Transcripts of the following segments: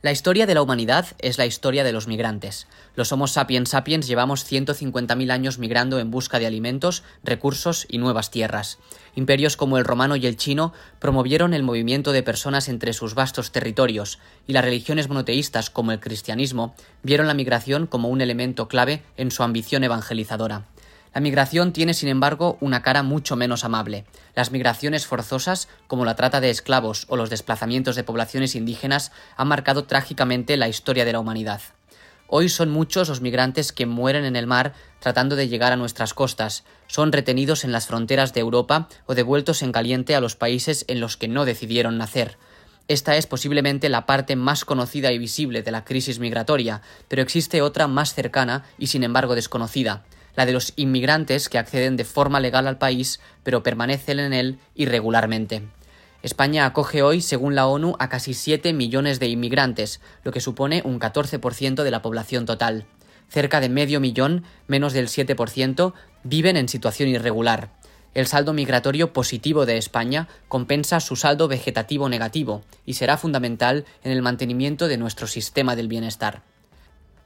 La historia de la humanidad es la historia de los migrantes. Los Homo sapiens sapiens llevamos 150.000 años migrando en busca de alimentos, recursos y nuevas tierras. Imperios como el romano y el chino promovieron el movimiento de personas entre sus vastos territorios, y las religiones monoteístas como el cristianismo vieron la migración como un elemento clave en su ambición evangelizadora. La migración tiene, sin embargo, una cara mucho menos amable. Las migraciones forzosas, como la trata de esclavos o los desplazamientos de poblaciones indígenas, han marcado trágicamente la historia de la humanidad. Hoy son muchos los migrantes que mueren en el mar tratando de llegar a nuestras costas, son retenidos en las fronteras de Europa o devueltos en caliente a los países en los que no decidieron nacer. Esta es posiblemente la parte más conocida y visible de la crisis migratoria, pero existe otra más cercana y sin embargo desconocida, la de los inmigrantes que acceden de forma legal al país pero permanecen en él irregularmente. España acoge hoy, según la ONU, a casi 7 millones de inmigrantes, lo que supone un 14% de la población total. Cerca de medio millón, menos del 7%, viven en situación irregular. El saldo migratorio positivo de España compensa su saldo vegetativo negativo y será fundamental en el mantenimiento de nuestro sistema del bienestar.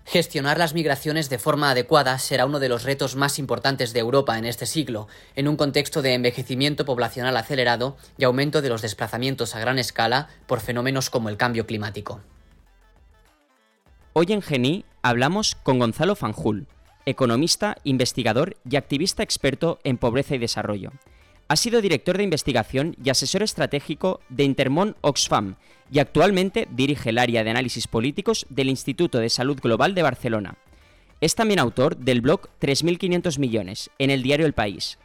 Gestionar las migraciones de forma adecuada será uno de los retos más importantes de Europa en este siglo, en un contexto de envejecimiento poblacional acelerado y aumento de los desplazamientos a gran escala por fenómenos como el cambio climático. Hoy en Geni hablamos con Gonzalo Fanjul, economista, investigador y activista experto en pobreza y desarrollo. Ha sido director de investigación y asesor estratégico de Intermón Oxfam y actualmente dirige el área de análisis políticos del Instituto de Salud Global de Barcelona. Es también autor del blog 3.500 millones en el diario El País.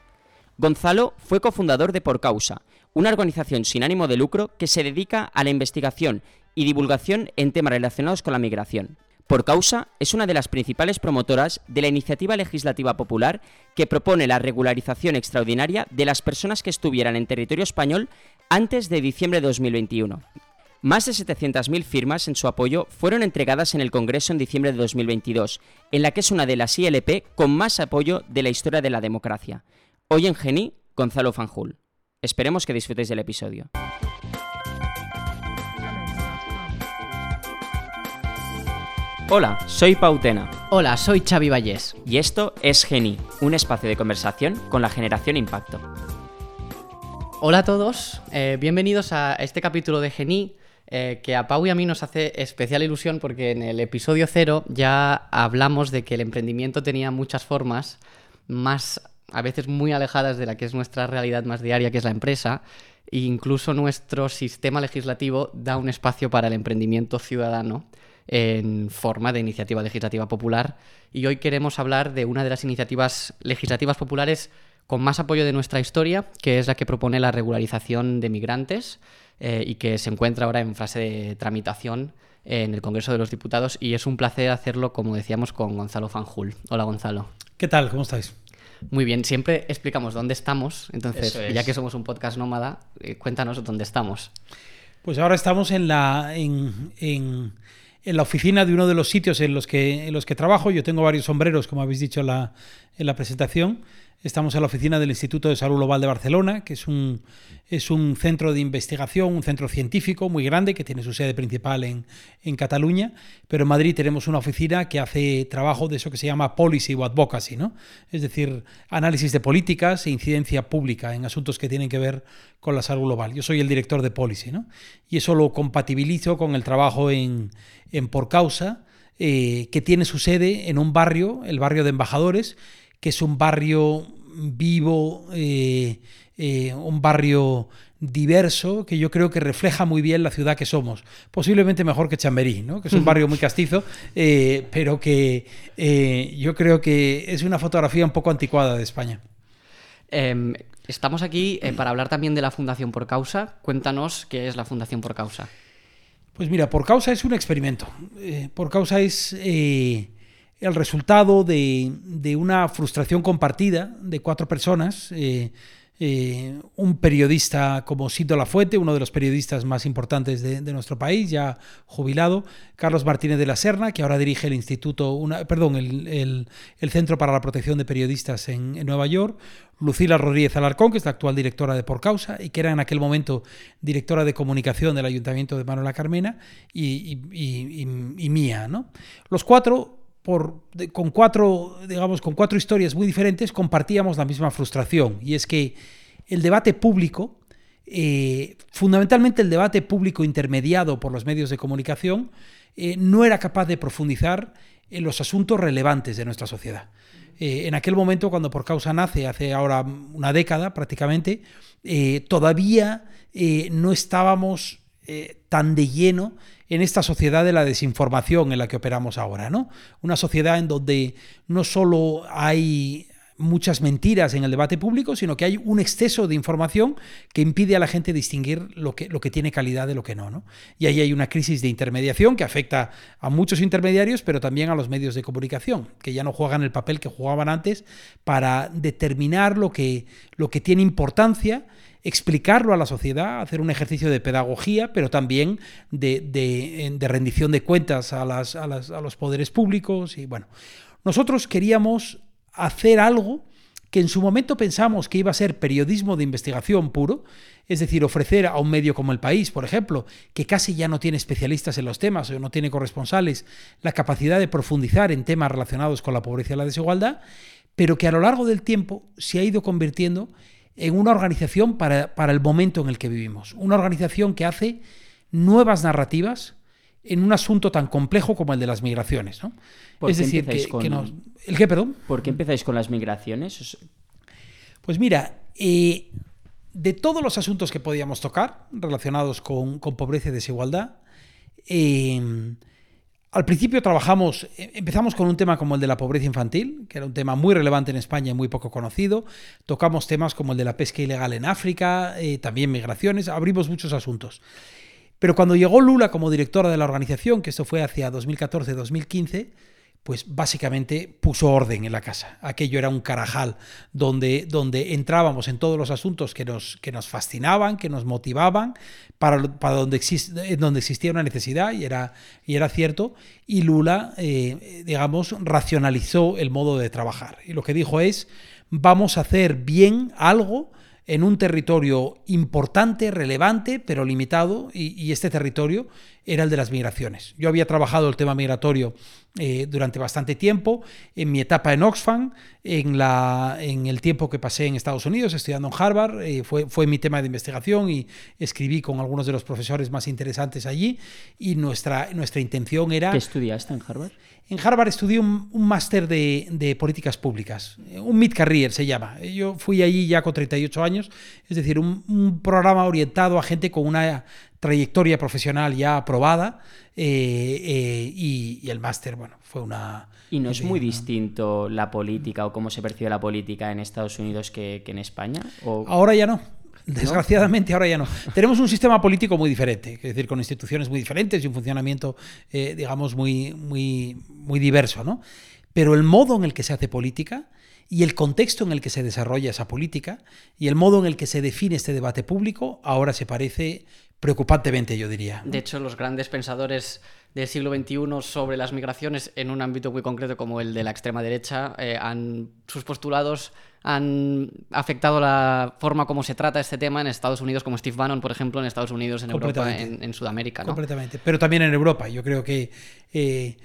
Gonzalo fue cofundador de Por Causa, una organización sin ánimo de lucro que se dedica a la investigación y divulgación en temas relacionados con la migración. Por causa es una de las principales promotoras de la iniciativa legislativa popular que propone la regularización extraordinaria de las personas que estuvieran en territorio español antes de diciembre de 2021. Más de 700.000 firmas en su apoyo fueron entregadas en el Congreso en diciembre de 2022, en la que es una de las ILP con más apoyo de la historia de la democracia. Hoy en Geni, Gonzalo Fanjul. Esperemos que disfrutéis del episodio. Hola, soy Pautena. Hola, soy Xavi Vallés. Y esto es Geni, un espacio de conversación con la generación Impacto. Hola a todos, eh, bienvenidos a este capítulo de Geni, eh, que a Pau y a mí nos hace especial ilusión porque en el episodio cero ya hablamos de que el emprendimiento tenía muchas formas, más a veces muy alejadas de la que es nuestra realidad más diaria, que es la empresa, e incluso nuestro sistema legislativo da un espacio para el emprendimiento ciudadano en forma de iniciativa legislativa popular. Y hoy queremos hablar de una de las iniciativas legislativas populares con más apoyo de nuestra historia, que es la que propone la regularización de migrantes eh, y que se encuentra ahora en fase de tramitación en el Congreso de los Diputados. Y es un placer hacerlo, como decíamos, con Gonzalo Fanjul. Hola, Gonzalo. ¿Qué tal? ¿Cómo estáis? Muy bien, siempre explicamos dónde estamos, entonces, ya que somos un podcast nómada, eh, cuéntanos dónde estamos. Pues ahora estamos en la, en, en la oficina de uno de los sitios en los que, en los que trabajo. Yo tengo varios sombreros, como habéis dicho en la, en la presentación. Estamos en la oficina del Instituto de Salud Global de Barcelona, que es un, es un centro de investigación, un centro científico muy grande que tiene su sede principal en, en, Cataluña, pero en Madrid tenemos una oficina que hace trabajo de eso que se llama policy o advocacy, ¿no? es decir, análisis de políticas e incidencia pública en asuntos que tienen que ver con la salud global. Yo soy el director de policy ¿no? y eso lo compatibilizo con el trabajo en, en Por Causa, eh, que tiene su sede en un barrio, el barrio de Embajadores, que es un barrio vivo, eh, eh, un barrio diverso que yo creo que refleja muy bien la ciudad que somos. Posiblemente mejor que Chamberí, ¿no? que es un barrio muy castizo, pero que yo creo que es una fotografía un poco anticuada de España. Em, estamos aquí para hablar también de la Fundación Por Causa. Cuéntanos qué es la Fundación Por Causa. Pues mira, por causa es un experimento. Eh, por causa es eh, el resultado de, una frustración compartida de cuatro personas. Eh, eh, un periodista como Sito Lafuente, uno de los periodistas más importantes de, nuestro país, ya jubilado, Carlos Martínez de la Serna, que ahora dirige el Instituto, una, perdón, el, Centro para la Protección de Periodistas en, Nueva York, Lucila Rodríguez Alarcón, que es la actual directora de Por Causa y que era en aquel momento directora de comunicación del Ayuntamiento de Manuela Carmena, y, y mía. ¿no? Los cuatro con, cuatro, digamos, con cuatro historias muy diferentes compartíamos la misma frustración, y es que el debate público, eh, fundamentalmente el debate público intermediado por los medios de comunicación, eh, no era capaz de profundizar en los asuntos relevantes de nuestra sociedad. Eh, en aquel momento, cuando por causa nace, hace ahora una década prácticamente, todavía no estábamos tan de lleno en esta sociedad de la desinformación en la que operamos ahora, ¿no? Una sociedad en donde no solo hay muchas mentiras en el debate público, sino que hay un exceso de información que impide a la gente distinguir lo que, lo que tiene calidad de lo que no, no. Y ahí hay una crisis de intermediación que afecta a muchos intermediarios, pero también a los medios de comunicación, que ya no juegan el papel que jugaban antes para determinar lo que, lo que tiene importancia explicarlo a la sociedad, hacer un ejercicio de pedagogía, pero también de, rendición de cuentas a, los poderes públicos. Y bueno, nosotros queríamos hacer algo que en su momento pensamos que iba a ser periodismo de investigación puro, es decir, ofrecer a un medio como el país, por ejemplo, que casi ya no tiene especialistas en los temas o no tiene corresponsales, la capacidad de profundizar en temas relacionados con la pobreza y la desigualdad, pero que a lo largo del tiempo se ha ido convirtiendo en una organización para, el momento en el que vivimos. Una organización que hace nuevas narrativas en un asunto tan complejo como el de las migraciones. ¿no? es decir, que, ¿El qué, perdón? ¿Por qué empezáis con las migraciones? Pues mira, eh, de todos los asuntos que podíamos tocar relacionados con, pobreza y desigualdad, eh, al principio trabajamos, eh, empezamos con un tema como el de la pobreza infantil, que era un tema muy relevante en España y muy poco conocido. Tocamos temas como el de la pesca ilegal en África, eh, también migraciones, abrimos muchos asuntos. Pero cuando llegó Lula como directora de la organización, que esto fue hacia 2014-2015, pues básicamente puso orden en la casa. Aquello era un carajal donde, donde entrábamos en todos los asuntos que nos, que nos fascinaban, que nos motivaban, para, para donde, donde existía una necesidad, y era, y era cierto, y Lula, eh, digamos, racionalizó el modo de trabajar. Y lo que dijo es, vamos a hacer bien algo en un territorio importante, relevante, pero limitado, y, este territorio era el de las migraciones. Yo había trabajado el tema migratorio eh, durante bastante tiempo, en mi etapa en Oxfam, en, la, en el tiempo que pasé en Estados Unidos estudiando en Harvard, eh, fue, fue mi tema de investigación y escribí con algunos de los profesores más interesantes allí, y nuestra, nuestra intención era... ¿Qué estudiaste en Harvard? En Harvard estudié un, máster de, políticas públicas, un mid-career se llama. Yo fui allí ya con 38 años, es decir, un, programa orientado a gente con una trayectoria profesional ya aprobada eh, eh, y, el máster, bueno, fue una... ¿Y no es muy distinto la política o cómo se percibe la política en Estados Unidos que, en España? Ahora ya no. Desgraciadamente ahora ya no. Tenemos un sistema político muy diferente, es decir, con instituciones muy diferentes y un funcionamiento, eh, digamos, muy, muy, muy diverso, ¿no? Pero el modo en el que se hace política y el contexto en el que se desarrolla esa política y el modo en el que se define este debate público ahora se parece preocupantemente, yo diría. De hecho, los grandes pensadores del siglo XXI sobre las migraciones en un ámbito muy concreto como el de la extrema derecha, eh, han, sus postulados han afectado la forma como se trata este tema en Estados Unidos, como Steve Bannon, por ejemplo, en Estados Unidos, en Europa, en, Sudamérica. ¿no? Completamente, pero también en Europa. Yo creo que, eh,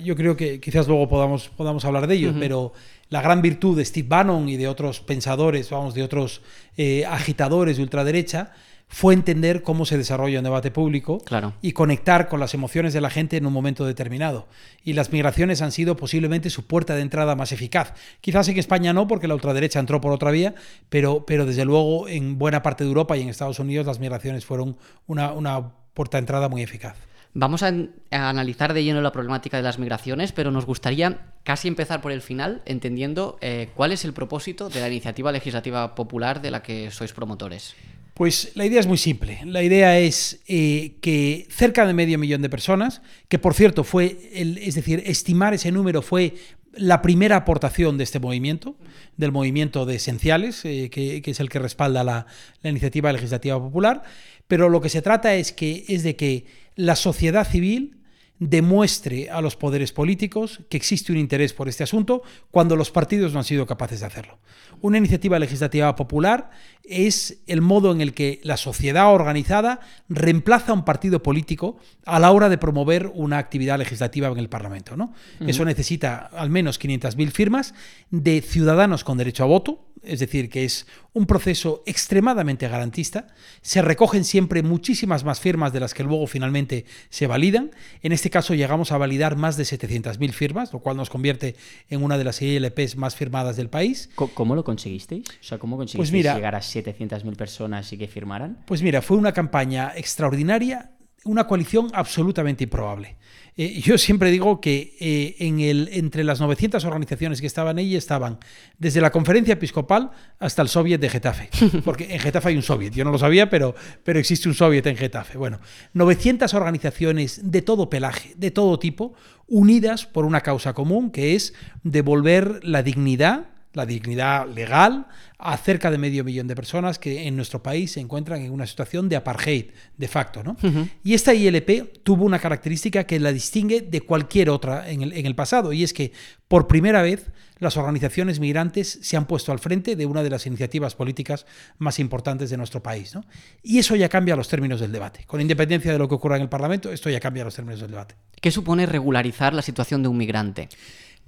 yo creo que quizás luego podamos, podamos hablar de ello, pero la gran virtud de Steve Bannon y de otros pensadores, vamos, de otros eh, agitadores de ultraderecha, fue entender cómo se desarrolla un debate público y conectar con las emociones de la gente en un momento determinado. Y las migraciones han sido posiblemente su puerta de entrada más eficaz. Quizás en España no, porque la ultraderecha entró por otra vía, pero, pero desde luego en buena parte de Europa y en Estados Unidos las migraciones fueron una, puerta de entrada muy eficaz. Vamos a, analizar de lleno la problemática de las migraciones, pero nos gustaría casi empezar por el final, entendiendo eh, cuál es el propósito de la iniciativa legislativa popular de la que sois promotores. Pues la idea es muy simple. La idea es eh, que cerca de medio millón de personas, que por cierto fue, el, es decir, estimar ese número fue la primera aportación de este movimiento, del movimiento de esenciales, eh, que, es el que respalda la, la, iniciativa legislativa popular, pero lo que se trata es, que, es de que la sociedad civil demuestre a los poderes políticos que existe un interés por este asunto cuando los partidos no han sido capaces de hacerlo. Una iniciativa legislativa popular es el modo en el que la sociedad organizada reemplaza a un partido político a la hora de promover una actividad legislativa en el Parlamento. ¿no? Eso necesita al menos 500.000 firmas de ciudadanos con derecho a voto, es decir, que es un proceso extremadamente garantista. Se recogen siempre muchísimas más firmas de las que luego finalmente se validan. En este caso llegamos a validar más de 700.000 firmas, lo cual nos convierte en una de las ILPs más firmadas del país. ¿Cómo lo conseguisteis? O sea, ¿cómo pues conseguisteis llegar a 700.000 personas y que firmaran? Pues mira, fue una campaña extraordinaria, una coalición absolutamente improbable. Eh, yo siempre digo que eh, en el, entre las 900 organizaciones que estaban ahí estaban desde la conferencia episcopal hasta el soviet de Getafe. Porque en Getafe hay un soviet, yo no lo sabía, pero, pero existe un soviet en Getafe. Bueno, 900 organizaciones de todo pelaje, de todo tipo, unidas por una causa común, que es devolver la dignidad la dignidad legal a cerca de medio millón de personas que en nuestro país se encuentran en una situación de apartheid de facto. ¿no? Y esta ILP tuvo una característica que la distingue de cualquier otra en el, en el pasado, y es que por primera vez las organizaciones migrantes se han puesto al frente de una de las iniciativas políticas más importantes de nuestro país. ¿no? Y eso ya cambia los términos del debate. Con independencia de lo que ocurra en el Parlamento, esto ya cambia los términos del debate. ¿Qué supone regularizar la situación de un migrante?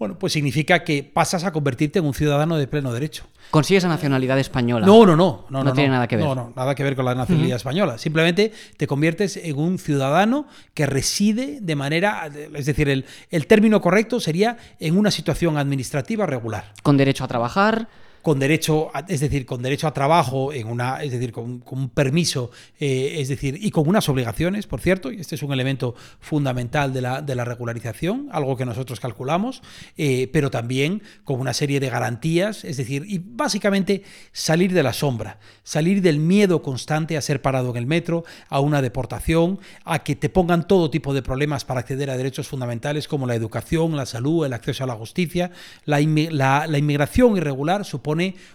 Bueno, pues significa que pasas a convertirte en un ciudadano de pleno derecho. ¿Consigues la nacionalidad española? No, no, no. No, no, tiene nada que ver. No, no, nada que ver con la nacionalidad española. Simplemente te conviertes en un ciudadano que reside de manera. Es decir, el, el término correcto sería en una situación administrativa regular. Con derecho a trabajar con derecho, a, es decir, con derecho a trabajo, en una, es decir, con, un permiso, eh, es decir, y con unas obligaciones, por cierto, y este es un elemento fundamental de la, de la regularización, algo que nosotros calculamos, eh, pero también con una serie de garantías, es decir, y básicamente salir de la sombra, salir del miedo constante a ser parado en el metro, a una deportación, a que te pongan todo tipo de problemas para acceder a derechos fundamentales como la educación, la salud, el acceso a la justicia, la, la, la inmigración irregular supone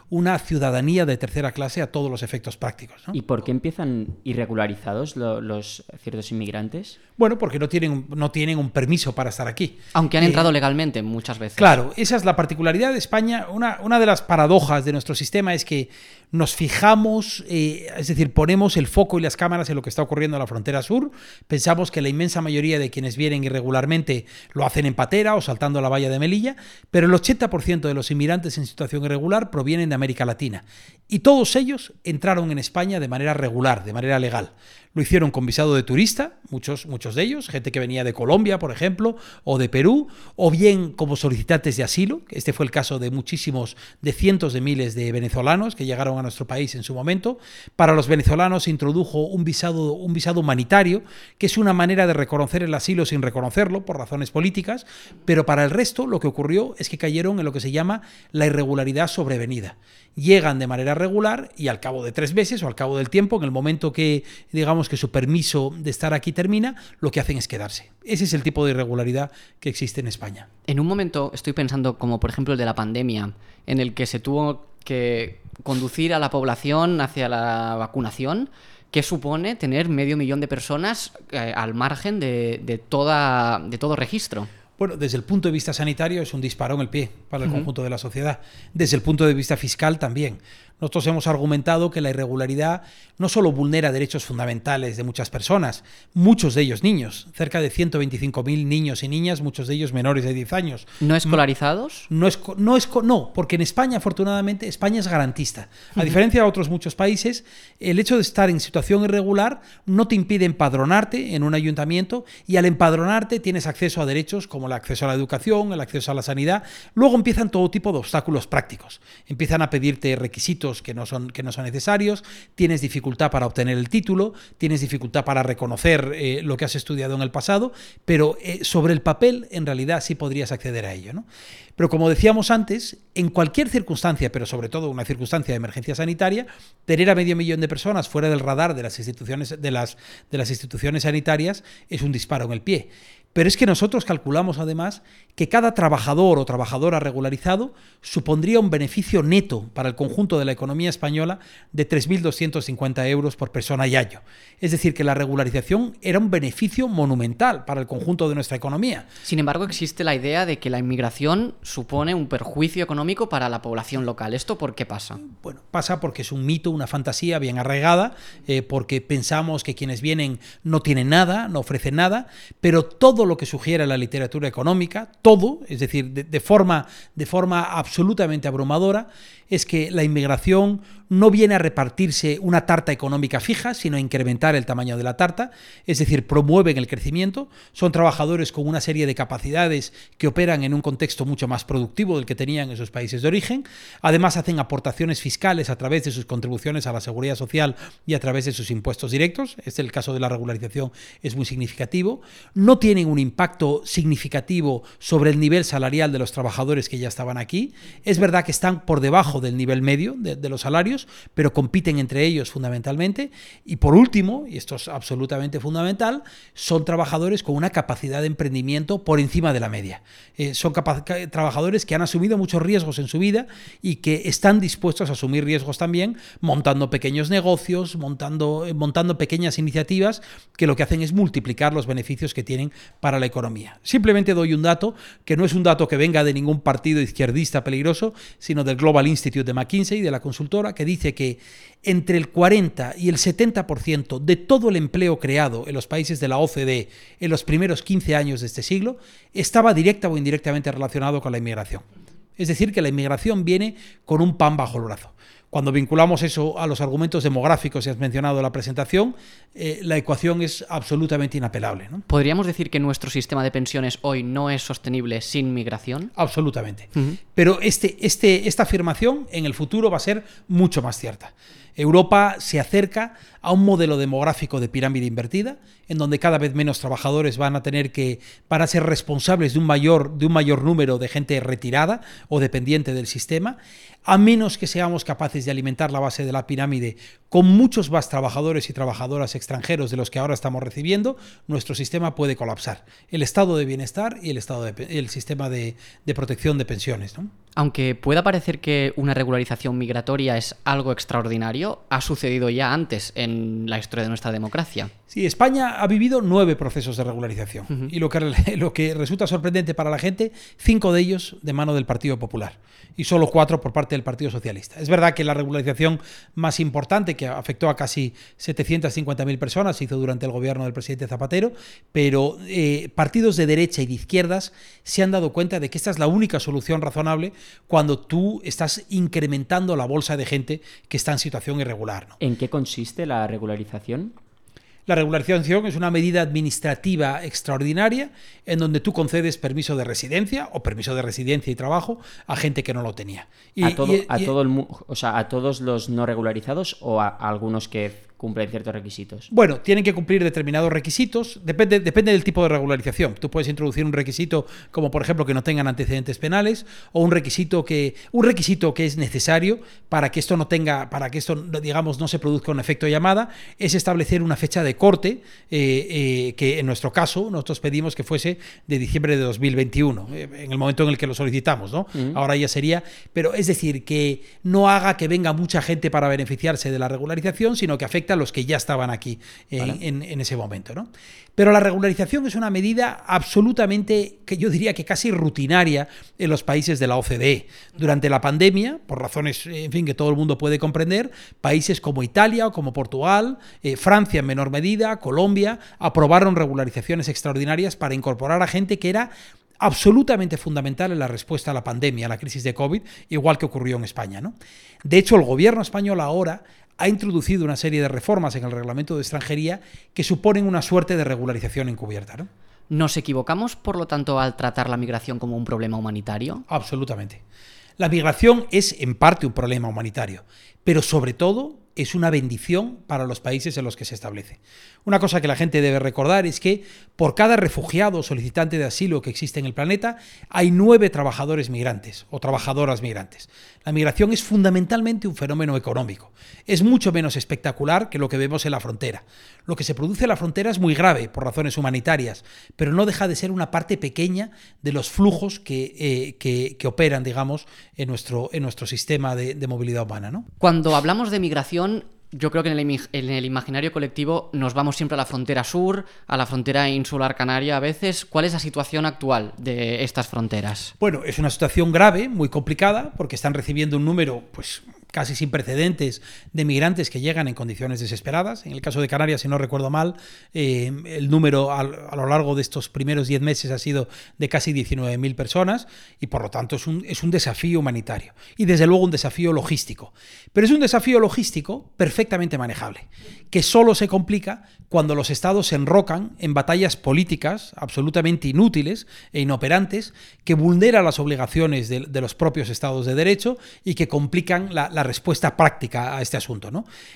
una ciudadanía de tercera clase a todos los efectos prácticos. ¿Y por qué empiezan irregularizados los ciertos inmigrantes? Bueno, porque no tienen, no tienen un permiso para estar aquí. Aunque han eh, entrado legalmente muchas veces. Claro, esa es la particularidad de España. Una, una de las paradojas de nuestro sistema es que nos fijamos, eh, es decir, ponemos el foco y las cámaras en lo que está ocurriendo en la frontera sur. Pensamos que la inmensa mayoría de quienes vienen irregularmente lo hacen en patera o saltando la valla de Melilla, pero el 80% de los inmigrantes en situación irregular provienen de América Latina. Y todos ellos entraron en España de manera regular, de manera legal. Lo hicieron con visado de turista, muchos, muchos de ellos, gente que venía de Colombia, por ejemplo, o de Perú, o bien como solicitantes de asilo. Este fue el caso de muchísimos, de cientos de miles de venezolanos que llegaron a nuestro país en su momento. Para los venezolanos se introdujo un visado, un visado humanitario, que es una manera de reconocer el asilo sin reconocerlo por razones políticas, pero para el resto lo que ocurrió es que cayeron en lo que se llama la irregularidad sobrevenida. Llegan de manera regular y al cabo de tres meses o al cabo del tiempo, en el momento que, digamos, que su permiso de estar aquí termina, lo que hacen es quedarse. Ese es el tipo de irregularidad que existe en España. En un momento estoy pensando como por ejemplo el de la pandemia, en el que se tuvo que conducir a la población hacia la vacunación. ¿Qué supone tener medio millón de personas eh, al margen de, toda, de todo registro? Bueno, desde el punto de vista sanitario es un disparo en el pie para el conjunto de la sociedad. Desde el punto de vista fiscal también. Nosotros hemos argumentado que la irregularidad no solo vulnera derechos fundamentales de muchas personas, muchos de ellos niños, cerca de 125.000 niños y niñas, muchos de ellos menores de 10 años. ¿No escolarizados? No, es, no, es, no, porque en España, afortunadamente, España es garantista. A diferencia de otros muchos países, el hecho de estar en situación irregular no te impide empadronarte en un ayuntamiento y al empadronarte tienes acceso a derechos como el acceso a la educación, el acceso a la sanidad. Luego empiezan todo tipo de obstáculos prácticos. Empiezan a pedirte requisitos que no son, que no son necesarios, tienes dificultad para obtener el título, tienes dificultad para reconocer eh, lo que has estudiado en el pasado, pero eh, sobre el papel en realidad sí podrías acceder a ello. ¿no? Pero como decíamos antes, en cualquier circunstancia, pero sobre todo una circunstancia de emergencia sanitaria, tener a medio millón de personas fuera del radar de las instituciones, de las, de las instituciones sanitarias es un disparo en el pie. Pero es que nosotros calculamos además que cada trabajador o trabajadora regularizado supondría un beneficio neto para el conjunto de la economía española de 3.250 euros por persona y año. Es decir, que la regularización era un beneficio monumental para el conjunto de nuestra economía. Sin embargo, existe la idea de que la inmigración supone un perjuicio económico para la población local. ¿Esto por qué pasa? Bueno, pasa porque es un mito, una fantasía bien arraigada, eh, porque pensamos que quienes vienen no tienen nada, no ofrecen nada, pero todo lo que sugiere la literatura económica, todo, es decir, de, forma, de forma absolutamente abrumadora, es que la inmigración no viene a repartirse una tarta económica fija, sino a incrementar el tamaño de la tarta, es decir, promueven el crecimiento, son trabajadores con una serie de capacidades que operan en un contexto mucho más productivo del que tenían en sus países de origen, además hacen aportaciones fiscales a través de sus contribuciones a la seguridad social y a través de sus impuestos directos, este es el caso de la regularización, es muy significativo, no tienen un impacto significativo sobre el nivel salarial de los trabajadores que ya estaban aquí, es verdad que están por debajo del nivel medio de, los salarios, pero compiten entre ellos fundamentalmente. Y por último, y esto es absolutamente fundamental, son trabajadores con una capacidad de emprendimiento por encima de la media. Eh, son trabajadores que han asumido muchos riesgos en su vida y que están dispuestos a asumir riesgos también, montando pequeños negocios, montando, eh, montando pequeñas iniciativas que lo que hacen es multiplicar los beneficios que tienen para la economía. Simplemente doy un dato que no es un dato que venga de ningún partido izquierdista peligroso, sino del Global Institute de McKinsey, de la consultora, que dice que entre el 40 y el 70% de todo el empleo creado en los países de la OCDE en los primeros 15 años de este siglo estaba directa o indirectamente relacionado con la inmigración. Es decir, que la inmigración viene con un pan bajo el brazo. Cuando vinculamos eso a los argumentos demográficos que has mencionado en la presentación, eh, la ecuación es absolutamente inapelable. ¿Podríamos decir que nuestro sistema de pensiones hoy no es sostenible sin migración? Absolutamente. Pero este, este, esta afirmación en el futuro va a ser mucho más cierta. Europa se acerca a un modelo demográfico de pirámide invertida, en donde cada vez menos trabajadores van a tener que, para ser responsables de un mayor, de un mayor número de gente retirada o dependiente del sistema, a menos que seamos capaces de alimentar la base de la pirámide con muchos más trabajadores y trabajadoras extranjeros de los que ahora estamos recibiendo, nuestro sistema puede colapsar. El estado de bienestar y el, estado de, el sistema de, protección de pensiones. Aunque pueda parecer que una regularización migratoria es algo extraordinario, ha sucedido ya antes en la historia de nuestra democracia. Sí, España ha vivido nueve procesos de regularización y lo que, lo que resulta sorprendente para la gente, cinco de ellos de mano del Partido Popular y solo cuatro por parte del Partido Socialista. Es verdad que la regularización más importante, que afectó a casi 750.000 personas, se hizo durante el gobierno del presidente Zapatero, pero eh, partidos de derecha y de izquierdas se han dado cuenta de que esta es la única solución razonable cuando tú estás incrementando la bolsa de gente que está en situación irregular. ¿En qué consiste la regularización? La regularización es una medida administrativa extraordinaria en donde tú concedes permiso de residencia o permiso de residencia y trabajo a gente que no lo tenía. a, todo, a, todo el, o sea, a todos los no regularizados o a algunos que cumplen ciertos requisitos. Bueno, tienen que cumplir determinados requisitos, depende, depende del tipo de regularización. Tú puedes introducir un requisito como por ejemplo que no tengan antecedentes penales o un requisito que un requisito que es necesario para que esto no tenga para que esto digamos no se produzca un efecto llamada es establecer una fecha de corte eh, eh, que en nuestro caso nosotros pedimos que fuese de diciembre de 2021 eh, en el momento en el que lo solicitamos, ¿no? Ahora ya sería, pero es decir que no haga que venga mucha gente para beneficiarse de la regularización, sino que afecte a los que ya estaban aquí en, ese momento. ¿no? Pero la regularización es una medida absolutamente, que yo diría que casi rutinaria en los países de la OCDE. Durante la pandemia, por razones, en fin, que todo el mundo puede comprender, países como Italia o como Portugal, eh, Francia en menor medida, Colombia, aprobaron regularizaciones extraordinarias para incorporar a gente que era absolutamente fundamental en la respuesta a la pandemia, a la crisis de COVID, igual que ocurrió en España. ¿no? De hecho, el gobierno español ahora ha introducido una serie de reformas en el reglamento de extranjería que suponen una suerte de regularización encubierta. ¿no? ¿Nos equivocamos, por lo tanto, al tratar la migración como un problema humanitario? Absolutamente. La migración es en parte un problema humanitario, pero sobre todo es una bendición para los países en los que se establece. Una cosa que la gente debe recordar es que por cada refugiado o solicitante de asilo que existe en el planeta, hay nueve trabajadores migrantes o trabajadoras migrantes. La migración es fundamentalmente un fenómeno económico. Es mucho menos espectacular que lo que vemos en la frontera. Lo que se produce en la frontera es muy grave por razones humanitarias, pero no deja de ser una parte pequeña de los flujos que, eh, que, operan, digamos, en nuestro, en nuestro sistema de, de movilidad humana. ¿no? Cuando hablamos de migración, yo creo que en el, imaginario colectivo nos vamos siempre a la frontera sur, a la frontera insular canaria a veces. ¿Cuál es la situación actual de estas fronteras? Bueno, es una situación grave, muy complicada, porque están recibiendo un número pues casi sin precedentes de migrantes que llegan en condiciones desesperadas. En el caso de Canarias, si no recuerdo mal, eh, el número a, lo largo de estos primeros 10 meses ha sido de casi 19.000 personas y por lo tanto es un, es un desafío humanitario y desde luego un desafío logístico. Pero es un desafío logístico perfectamente manejable, que solo se complica cuando los estados se enrocan en batallas políticas absolutamente inútiles e inoperantes que vulneran las obligaciones de, los propios estados de derecho y que complican la, la respuesta práctica a este asunto.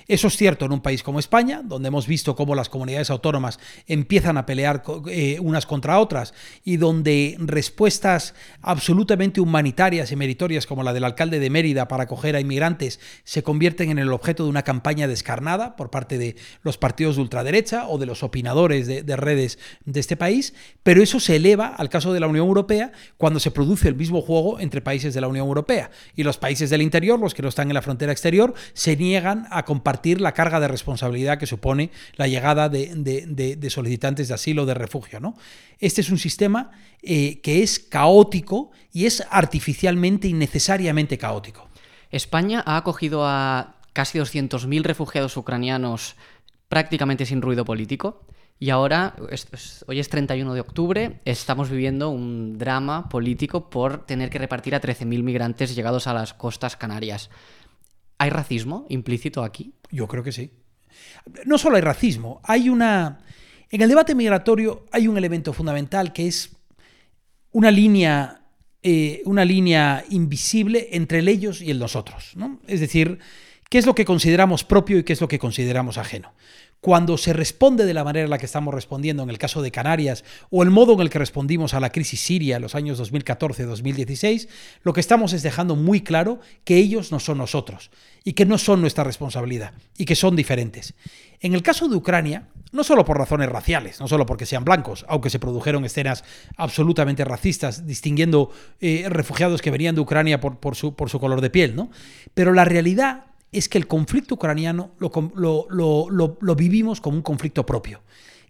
Eso es cierto en un país como España, donde hemos visto cómo las comunidades autónomas empiezan a pelear eh, unas contra otras y donde respuestas absolutamente humanitarias y meritorias como la del alcalde de Mérida para acoger a inmigrantes se convierten en el objeto de una campaña descarnada por parte de los partidos de ultraderecha o de los opinadores de, de redes de este país, pero eso se eleva al caso de la Unión Europea cuando se produce el mismo juego entre países de la Unión Europea y los países del interior, los que no están en la frontera exterior se niegan a compartir la carga de responsabilidad que supone la llegada de, solicitantes de asilo o de refugio. ¿no? Este es un sistema eh, que es caótico y es artificialmente y necesariamente caótico. España ha acogido a casi 200.000 refugiados ucranianos prácticamente sin ruido político. Y ahora, hoy es 31 de octubre, estamos viviendo un drama político por tener que repartir a 13.000 migrantes llegados a las costas canarias. ¿Hay racismo implícito aquí? Yo creo que sí. No solo hay racismo, hay una... En el debate migratorio hay un elemento fundamental que es una línea, eh, una línea invisible entre el ellos y el nosotros. ¿no? Es decir, qué es lo que consideramos propio y qué es lo que consideramos ajeno cuando se responde de la manera en la que estamos respondiendo en el caso de Canarias o el modo en el que respondimos a la crisis siria en los años 2014-2016, lo que estamos es dejando muy claro que ellos no son nosotros y que no son nuestra responsabilidad y que son diferentes. En el caso de Ucrania, no solo por razones raciales, no solo porque sean blancos, aunque se produjeron escenas absolutamente racistas distinguiendo eh, refugiados que venían de Ucrania por, su, por su color de piel, ¿no? Pero la realidad es que el conflicto ucraniano lo, vivimos como un conflicto propio.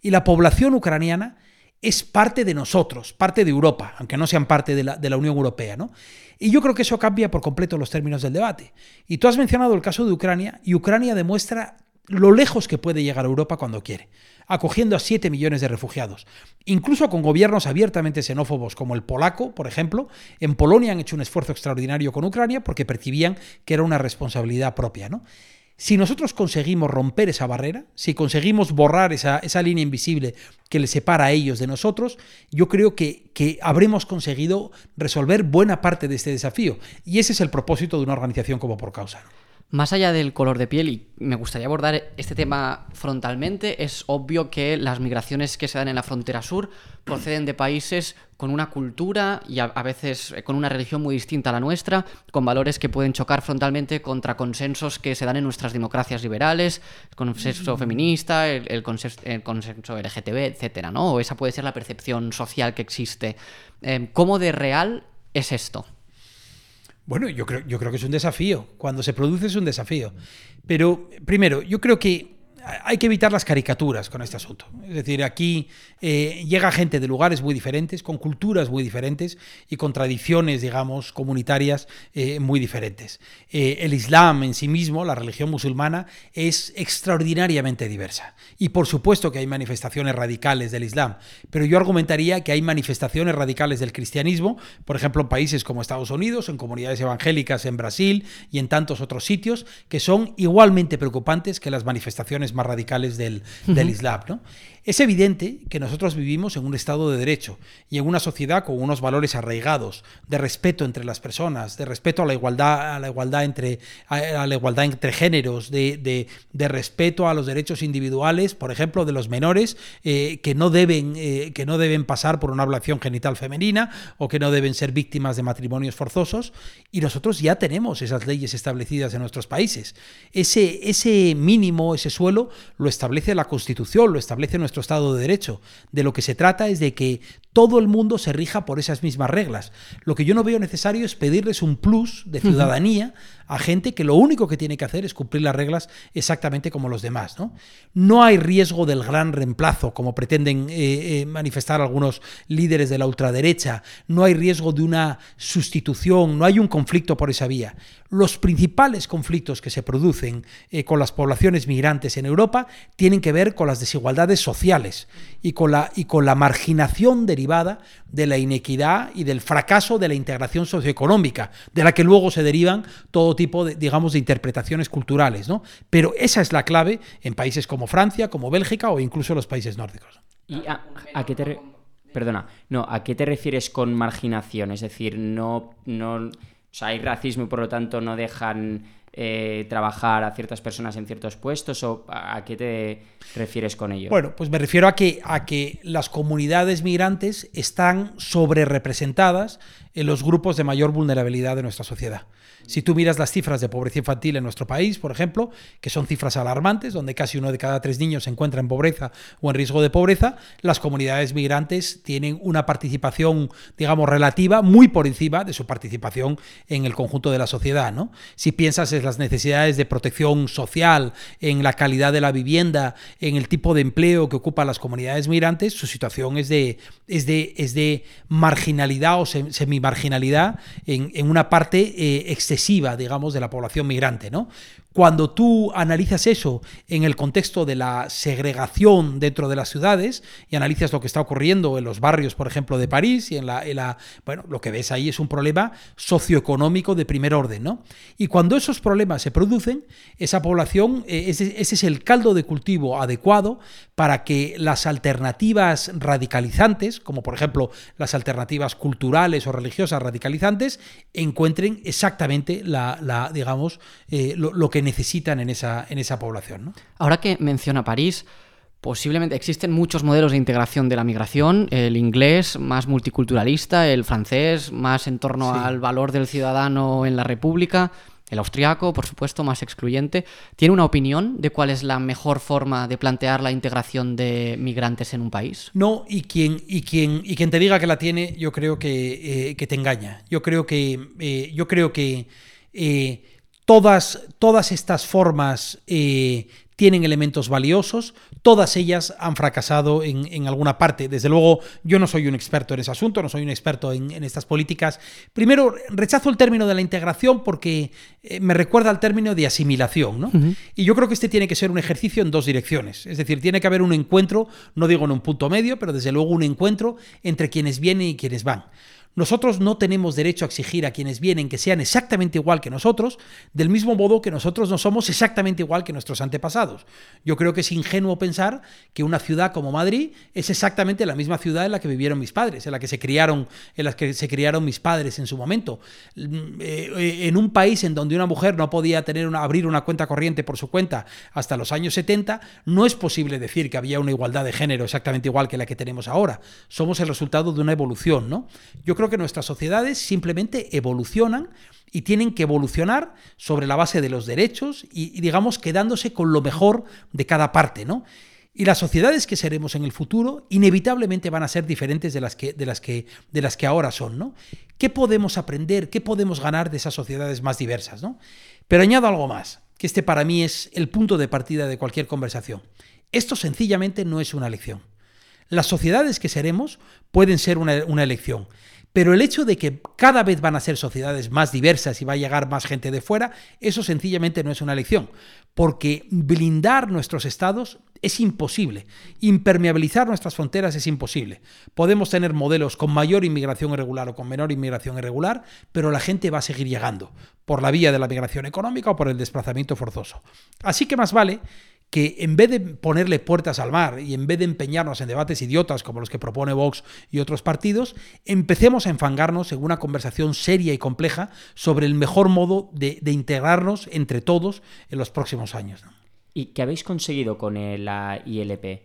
Y la población ucraniana es parte de nosotros, parte de Europa, aunque no sean parte de la, de la, Unión Europea. ¿no? Y yo creo que eso cambia por completo los términos del debate. Y tú has mencionado el caso de Ucrania, y Ucrania demuestra lo lejos que puede llegar a Europa cuando quiere acogiendo a 7 millones de refugiados. Incluso con gobiernos abiertamente xenófobos como el polaco, por ejemplo, en Polonia han hecho un esfuerzo extraordinario con Ucrania porque percibían que era una responsabilidad propia. ¿no? Si nosotros conseguimos romper esa barrera, si conseguimos borrar esa, esa, línea invisible que les separa a ellos de nosotros, yo creo que, que habremos conseguido resolver buena parte de este desafío. Y ese es el propósito de una organización como Por Causa. Más allá del color de piel, y me gustaría abordar este tema frontalmente, es obvio que las migraciones que se dan en la frontera sur proceden de países con una cultura y a, veces con una religión muy distinta a la nuestra, con valores que pueden chocar frontalmente contra consensos que se dan en nuestras democracias liberales, el consenso feminista, el, consenso, LGTB, etcétera, ¿no? O esa puede ser la percepción social que existe. Eh, ¿Cómo de real es esto? Bueno, yo creo, yo creo que es un desafío. Cuando se produce es un desafío. Pero, primero, yo creo que hay que evitar las caricaturas con este asunto. Es decir, aquí eh, llega gente de lugares muy diferentes, con culturas muy diferentes y con tradiciones, digamos, comunitarias eh, muy diferentes. Eh, el Islam en sí mismo, la religión musulmana, es extraordinariamente diversa. Y por supuesto que hay manifestaciones radicales del Islam, pero yo argumentaría que hay manifestaciones radicales del cristianismo, por ejemplo, en países como Estados Unidos, en comunidades evangélicas en Brasil y en tantos otros sitios, que son igualmente preocupantes que las manifestaciones más radicales del, del Islam. ¿no? Es evidente que nosotros vivimos en un Estado de Derecho y en una sociedad con unos valores arraigados de respeto entre las personas, de respeto a la igualdad, a la igualdad entre, a la igualdad entre géneros, de, de, respeto a los derechos individuales, por ejemplo, de los menores eh, que, no deben, eh, que no deben pasar por una ablación genital femenina o que no deben ser víctimas de matrimonios forzosos. Y nosotros ya tenemos esas leyes establecidas en nuestros países. Ese, ese mínimo, ese suelo, lo establece la Constitución, lo establece nuestro Estado de Derecho. De lo que se trata es de que todo el mundo se rija por esas mismas reglas. Lo que yo no veo necesario es pedirles un plus de ciudadanía a gente que lo único que tiene que hacer es cumplir las reglas exactamente como los demás. No, no hay riesgo del gran reemplazo, como pretenden eh, eh, manifestar algunos líderes de la ultraderecha. No hay riesgo de una sustitución, no hay un conflicto por esa vía. Los principales conflictos que se producen eh, con las poblaciones migrantes en Europa tienen que ver con las desigualdades sociales y con la, y con la marginación derivada de la inequidad y del fracaso de la integración socioeconómica, de la que luego se derivan todo tipo de, digamos, de interpretaciones culturales. ¿no? Pero esa es la clave en países como Francia, como Bélgica o incluso los países nórdicos. ¿Y a, qué te Perdona, no, ¿a qué te refieres con marginación? Es decir, no, no, hay racismo y por lo tanto no dejan eh, trabajar a ciertas personas en ciertos puestos o a qué te refieres con ello? Bueno, pues me refiero a que, a que las comunidades migrantes están sobre representadas en los grupos de mayor vulnerabilidad de nuestra sociedad. Si tú miras las cifras de pobreza infantil en nuestro país, por ejemplo, que son cifras alarmantes, donde casi uno de cada tres niños se encuentra en pobreza o en riesgo de pobreza, las comunidades migrantes tienen una participación, digamos, relativa muy por encima de su participación en el conjunto de la sociedad. ¿no? Si piensas en las necesidades de protección social, en la calidad de la vivienda, en el tipo de empleo que ocupan las comunidades migrantes, su situación es de, es de, es de marginalidad o semi-marginalidad en, en, una parte eh, excesiva, digamos, de la población migrante, ¿no? Cuando tú analizas eso en el contexto de la segregación dentro de las ciudades y analizas lo que está ocurriendo en los barrios, por ejemplo, de París y en la, bueno, lo que ves ahí es un problema socioeconómico de primer orden, ¿no? Y cuando esos problemas se producen, esa población, eh, ese, es el caldo de cultivo adecuado para que las alternativas radicalizantes, como por ejemplo las alternativas culturales o religiosas radicalizantes, encuentren exactamente la, la digamos, eh, lo, lo que necesitan en esa, en esa población. Ahora que menciona París, Posiblemente existen muchos modelos de integración de la migración, el inglés más multiculturalista, el francés más en torno al valor del ciudadano en la República, el austriaco, por supuesto, más excluyente. ¿Tiene una opinión de cuál es la mejor forma de plantear la integración de migrantes en un país? No, y quien, y quien, y quien te diga que la tiene, yo creo que, eh, te engaña. Yo creo que, eh, yo creo que eh, Todas, todas estas formas eh, tienen elementos valiosos, todas ellas han fracasado en, alguna parte. Desde luego, yo no soy un experto en ese asunto, no soy un experto en, estas políticas. Primero, rechazo el término de la integración porque eh, me recuerda al término de asimilación. Y yo creo que este tiene que ser un ejercicio en dos direcciones. Es decir, tiene que haber un encuentro, no digo en un punto medio, pero desde luego un encuentro entre quienes vienen y quienes van. Nosotros no tenemos derecho a exigir a quienes vienen que sean exactamente igual que nosotros, del mismo modo que nosotros no somos exactamente igual que nuestros antepasados. Yo creo que es ingenuo pensar que una ciudad como Madrid es exactamente la misma ciudad en la que vivieron mis padres, en la que se criaron, en la que se criaron mis padres en su momento. Mm, eh, en un país en donde una mujer no podía tener una, abrir una cuenta corriente por su cuenta hasta los años 70, no es posible decir que había una igualdad de género exactamente igual que la que tenemos ahora. Somos el resultado de una evolución, ¿no? Yo creo que nuestras sociedades simplemente evolucionan y tienen que evolucionar sobre la base de los derechos y, digamos, quedándose con lo mejor de cada parte, ¿no? Y las sociedades que seremos en el futuro inevitablemente van a ser diferentes de las que, de las que, de las que ahora son, ¿no? ¿Qué podemos aprender? ¿Qué podemos ganar de esas sociedades más diversas, ¿no? Pero añado algo más, que este para mí es el punto de partida de cualquier conversación. Esto sencillamente no es una elección. Las sociedades que seremos pueden ser una, una elección. Pero el hecho de que cada vez van a ser sociedades más diversas y va a llegar más gente de fuera, eso sencillamente no es una elección, porque blindar nuestros estados es imposible, impermeabilizar nuestras fronteras es imposible. Podemos tener modelos con mayor inmigración irregular o con menor inmigración irregular, pero la gente va a seguir llegando por la vía de la migración económica o por el desplazamiento forzoso. Así que más vale que en vez de ponerle puertas al mar y en vez de empeñarnos en debates idiotas como los que propone Vox y otros partidos, empecemos a enfangarnos en una conversación seria y compleja sobre el mejor modo de, integrarnos entre todos en los próximos años. ¿Y qué habéis conseguido con la ILP?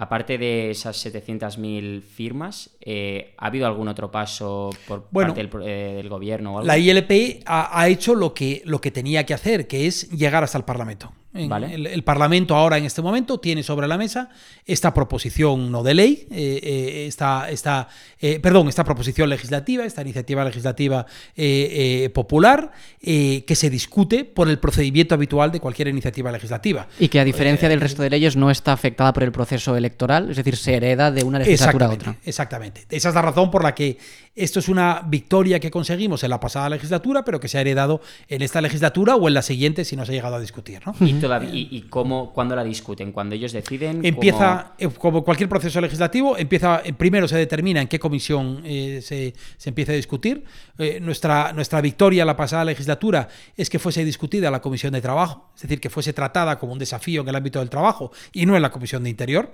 Aparte de esas 700.000 firmas, eh, ¿ha habido algún otro paso por parte eh, del, gobierno? O algo? La ILP ha, ha, hecho lo que, lo que tenía que hacer, que es llegar hasta el Parlamento. El, Parlamento ahora en este momento tiene sobre la mesa esta proposición no de ley, eh, eh, esta, esta eh, perdón, esta proposición legislativa, esta iniciativa legislativa popular que se discute por el procedimiento habitual de cualquier iniciativa legislativa. Y que a diferencia del resto de leyes no está afectada por el proceso electoral, es decir, se hereda de una legislatura a otra. Exactamente. Esa es la razón por la que esto es una victoria que conseguimos en la pasada legislatura, pero que se ha heredado en esta legislatura o en la siguiente si no se ha llegado a discutir. ¿no? ¿Y, cómo, cuándo la discuten? ¿Cuando ellos deciden? Empieza, eh, como cualquier proceso legislativo, empieza eh, primero se determina en qué comisión eh, se, empieza a discutir. nuestra, nuestra victoria en la pasada legislatura es que fuese discutida la comisión de trabajo, es decir, que fuese tratada como un desafío en el ámbito del trabajo y no en la comisión de interior,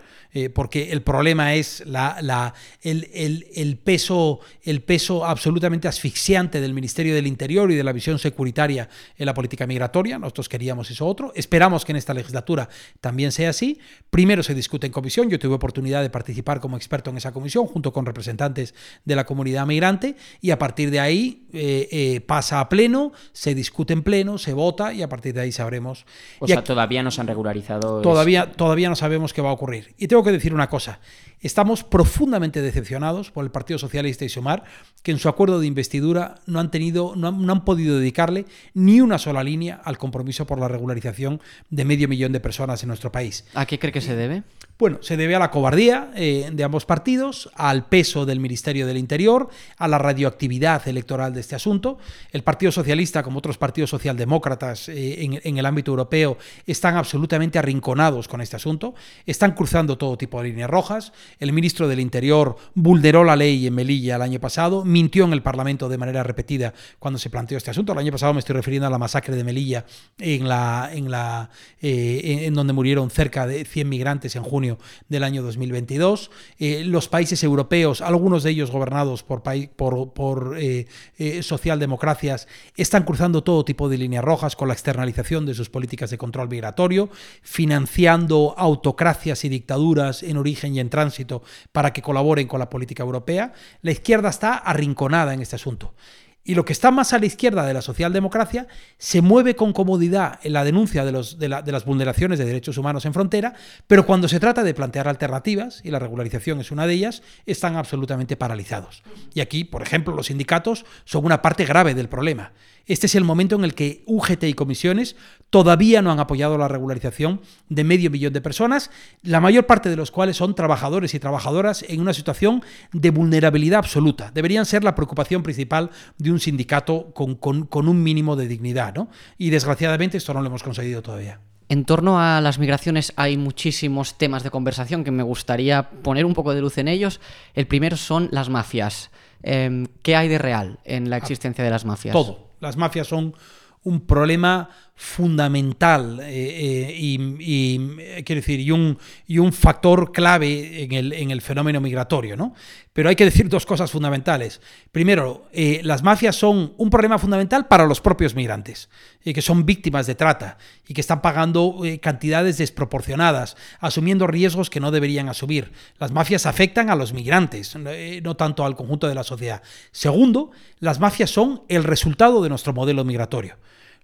porque el problema es la, la, el, el, peso, el peso absolutamente asfixiante del Ministerio del Interior y de la visión securitaria en la política migratoria. Nosotros queríamos eso otro. Esperamos que en esta legislatura también sea así. Primero se discute en comisión. Yo tuve oportunidad de participar como experto en esa comisión junto con representantes de la comunidad migrante y a partir de ahí eh, eh, pasa a pleno, se discute en pleno, se vota y a partir de ahí sabremos. O sea, todavía no se han regularizado. Todavía, todavía no sabemos qué va a ocurrir. Y tengo que decir una cosa. Estamos profundamente decepcionados por el Partido Socialista y Sumar, que en su acuerdo de investidura no han tenido, no han, podido dedicarle ni una sola línea al compromiso por la regularización de medio millón de personas en nuestro país. ¿A qué cree que se debe? Bueno, se debe a la cobardía eh, de ambos partidos, al peso del Ministerio del Interior, a la radioactividad electoral de este asunto. El Partido Socialista, como otros partidos socialdemócratas eh, en, el ámbito europeo, están absolutamente arrinconados con este asunto, están cruzando todo tipo de líneas rojas. El ministro del Interior vulneró la ley en Melilla el año pasado, mintió en el Parlamento de manera repetida cuando se planteó este asunto. El año pasado me estoy refiriendo a la masacre de Melilla, en, la, en, la, eh, en donde murieron cerca de 100 migrantes en junio del año 2022. Eh, los países europeos, algunos de ellos gobernados por, por, eh, eh, socialdemocracias, están cruzando todo tipo de líneas rojas con la externalización de sus políticas de control migratorio, financiando autocracias y dictaduras en origen y en tránsito para que colaboren con la política europea. La izquierda está arrinconada en este asunto. Y lo que está más a la izquierda de la socialdemocracia se mueve con comodidad en la denuncia de, los, de, las vulneraciones de derechos humanos en frontera, pero cuando se trata de plantear alternativas, y la regularización es una de ellas, están absolutamente paralizados. Y aquí, por ejemplo, los sindicatos son una parte grave del problema. Este es el momento en el que UGT y comisiones todavía no han apoyado la regularización de medio millón de personas, la mayor parte de los cuales son trabajadores y trabajadoras en una situación de vulnerabilidad absoluta. Deberían ser la preocupación principal de un sindicato con, un mínimo de dignidad. ¿no? Y desgraciadamente esto no lo hemos conseguido todavía. En torno a las migraciones hay muchísimos temas de conversación que me gustaría poner un poco de luz en ellos. El primero son las mafias. Em, ¿Qué hay de real en la existencia de las mafias? Todo. Las mafias son un problema fundamental eh, eh, y, quiero decir, y un, y un factor clave en el, en el, fenómeno migratorio. ¿no? Pero hay que decir dos cosas fundamentales. Primero, eh, las mafias son un problema fundamental para los propios migrantes, que son víctimas de trata y que están pagando cantidades desproporcionadas, asumiendo riesgos que no deberían asumir. Las mafias afectan a los migrantes, no tanto al conjunto de la sociedad. Segundo, las mafias son el resultado de nuestro modelo migratorio.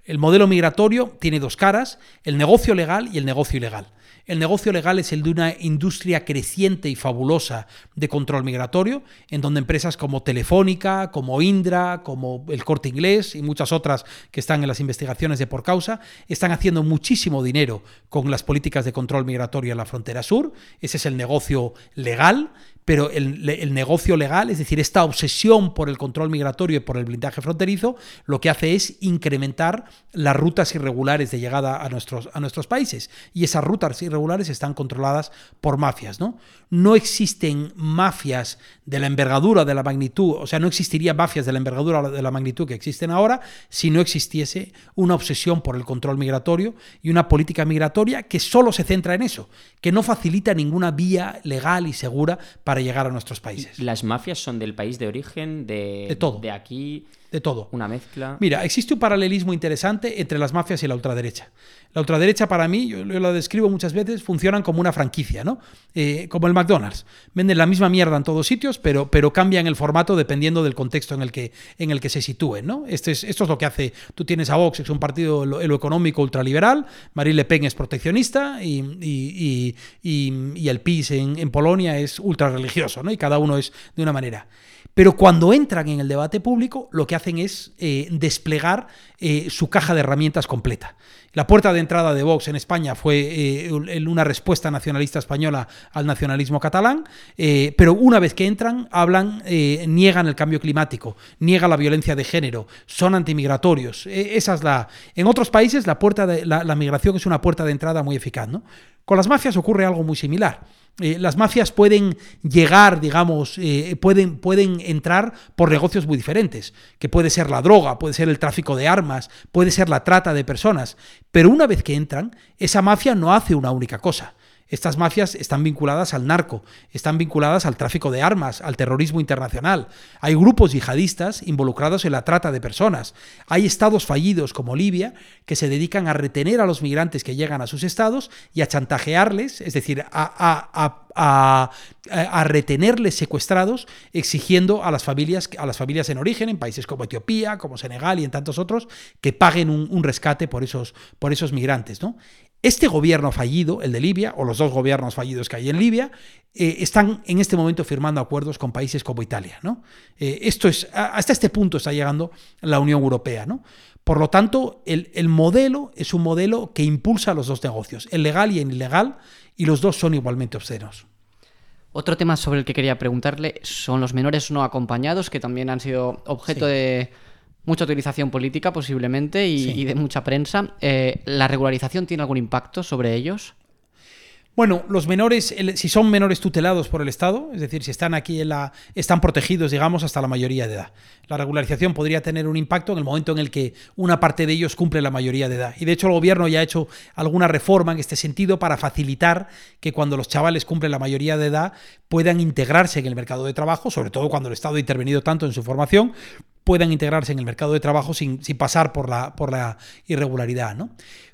El modelo migratorio tiene dos caras, el negocio legal y el negocio ilegal. El negocio legal es el de una industria creciente y fabulosa de control migratorio, en donde empresas como Telefónica, como Indra, como el Corte Inglés y muchas otras que están en las investigaciones de por causa, están haciendo muchísimo dinero con las políticas de control migratorio en la frontera sur. Ese es el negocio legal pero el, negocio legal, es decir, esta obsesión por el control migratorio y por el blindaje fronterizo, lo que hace es incrementar las rutas irregulares de llegada a nuestros, a nuestros países. Y esas rutas irregulares están controladas por mafias. ¿no? no existen mafias de la envergadura, de la magnitud, o sea, no existiría mafias de la envergadura de la magnitud que existen ahora si no existiese una obsesión por el control migratorio y una política migratoria que solo se centra en eso, que no facilita ninguna vía legal y segura para llegar a nuestros países. ¿Las mafias son del país de origen, de, de todo? De aquí de todo. Una mezcla. Mira, existe un paralelismo interesante entre las mafias y la ultraderecha. La ultraderecha para mí, yo lo describo muchas veces, funcionan como una franquicia, ¿no? Eh, como el McDonald's. Venden la misma mierda en todos sitios, pero, pero cambian el formato dependiendo del contexto en el que, en el que se sitúen, ¿no? Este es, esto es lo que hace, tú tienes a Vox, es un partido lo, lo económico ultraliberal, Marine Le Pen es proteccionista y, y, y, el PIS en, en Polonia es ultra religioso, ¿no? Y cada uno es de una manera. Pero cuando entran en el debate público, lo que hacen es eh, desplegar eh, su caja de herramientas completa. La puerta de entrada de Vox en España fue eh, una respuesta nacionalista española al nacionalismo catalán, pero una vez que entran, hablan, niegan el cambio climático, niegan la violencia de género, son antimigratorios. esa es la. En otros países, la, puerta de, la, la migración es una puerta de entrada muy eficaz. ¿no? Con las mafias ocurre algo muy similar. Eh, las mafias pueden llegar, digamos, eh, pueden, pueden entrar por negocios muy diferentes, que puede ser la droga, puede ser el tráfico de armas, puede ser la trata de personas, pero una vez que entran, esa mafia no hace una única cosa. Estas mafias están vinculadas al narco, están vinculadas al tráfico de armas, al terrorismo internacional. Hay grupos yihadistas involucrados en la trata de personas. Hay estados fallidos como Libia que se dedican a retener a los migrantes que llegan a sus estados y a chantajearles, es decir, a, retenerles secuestrados, exigiendo a las familias, a las familias en origen, en países como Etiopía, como Senegal y en tantos otros, que paguen un, un rescate por esos, por esos migrantes. ¿no? Este gobierno fallido, el de Libia, o los dos gobiernos fallidos que hay en Libia, eh, están en este momento firmando acuerdos con países como Italia. ¿no? Eh, esto es, hasta este punto está llegando la Unión Europea. ¿no? Por lo tanto, el, el, modelo es un modelo que impulsa los dos negocios, el legal y el ilegal, y los dos son igualmente obscenos. Otro tema sobre el que quería preguntarle son los menores no acompañados, que también han sido objeto de mucha utilización política posiblemente y, de mucha prensa. Eh, ¿La regularización tiene algún impacto sobre ellos? Bueno, los menores, si son menores tutelados por el Estado, es decir, si están aquí en la, están protegidos, digamos, hasta la mayoría de edad. La regularización podría tener un impacto en el momento en el que una parte de ellos cumple la mayoría de edad. Y de hecho el gobierno ya ha hecho alguna reforma en este sentido para facilitar que cuando los chavales cumplen la mayoría de edad puedan integrarse en el mercado de trabajo, sobre todo cuando el Estado ha intervenido tanto en su formación, puedan integrarse en el mercado de trabajo sin, pasar por la, irregularidad. ¿no?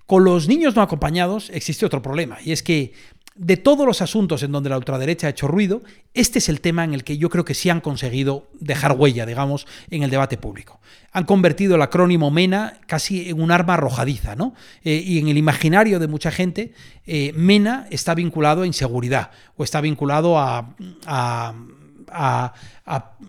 Con los niños no acompañados existe otro problema, y es que de todos los asuntos en donde la ultraderecha ha hecho ruido, este es el tema en el que yo creo que sí han conseguido dejar huella, digamos, en el debate público. Han convertido el acrónimo MENA casi en un arma arrojadiza, ¿no? Eh, y en el imaginario de mucha gente, eh, MENA está vinculado a inseguridad o está vinculado a,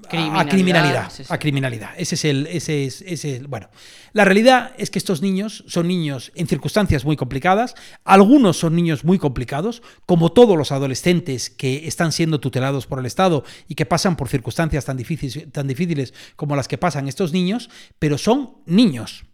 criminalidad. A criminalidad. Ese es el. Ese es, ese bueno. La realidad es que estos niños son niños en circunstancias muy complicadas. Algunos son niños muy complicados, como todos los adolescentes que están siendo tutelados por el Estado y que pasan por circunstancias tan difíciles, tan difíciles como las que pasan estos niños, pero son niños.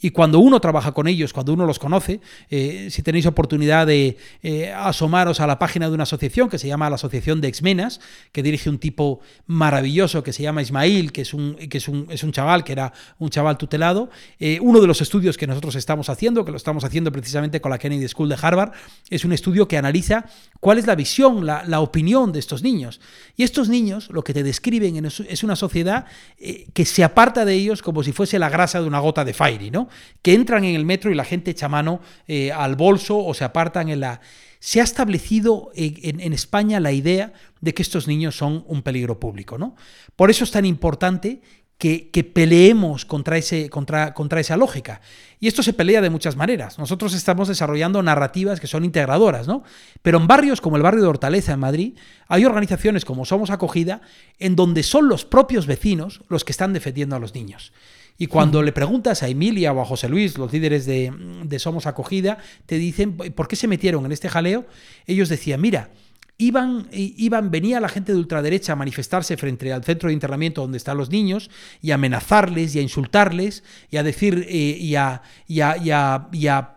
Y cuando uno trabaja con ellos, cuando uno los conoce, eh, si tenéis oportunidad de eh, asomaros a la página de una asociación que se llama la Asociación de Exmenas, que dirige un tipo maravilloso que se llama Ismail, que es un, que es un, es un chaval, que era un chaval tutelado, eh, uno de los estudios que nosotros estamos haciendo, que lo estamos haciendo precisamente con la Kennedy School de Harvard, es un estudio que analiza cuál es la visión, la, la opinión de estos niños. Y estos niños lo que te describen es una sociedad que se aparta de ellos como si fuese la grasa de una gota de Fairy, ¿no? Que entran en el metro y la gente echa mano eh, al bolso o se apartan en la... Se ha establecido en, España la idea de que estos niños son un peligro público. ¿no? Por eso es tan importante que, peleemos contra, ese, contra, contra, esa lógica. Y esto se pelea de muchas maneras. Nosotros estamos desarrollando narrativas que son integradoras, ¿no? Pero en barrios como el barrio de Hortaleza, en Madrid, hay organizaciones como Somos Acogida, en donde son los propios vecinos los que están defendiendo a los niños. Y cuando le preguntas a Emilia o a José Luis, los líderes de, Somos Acogida, te dicen, ¿por qué se metieron en este jaleo? Ellos decían, mira, Iban, iban, venía la gente de ultraderecha a manifestarse frente al centro de internamiento donde están los niños y a amenazarles y a insultarles y a decir eh, y, a, y, a,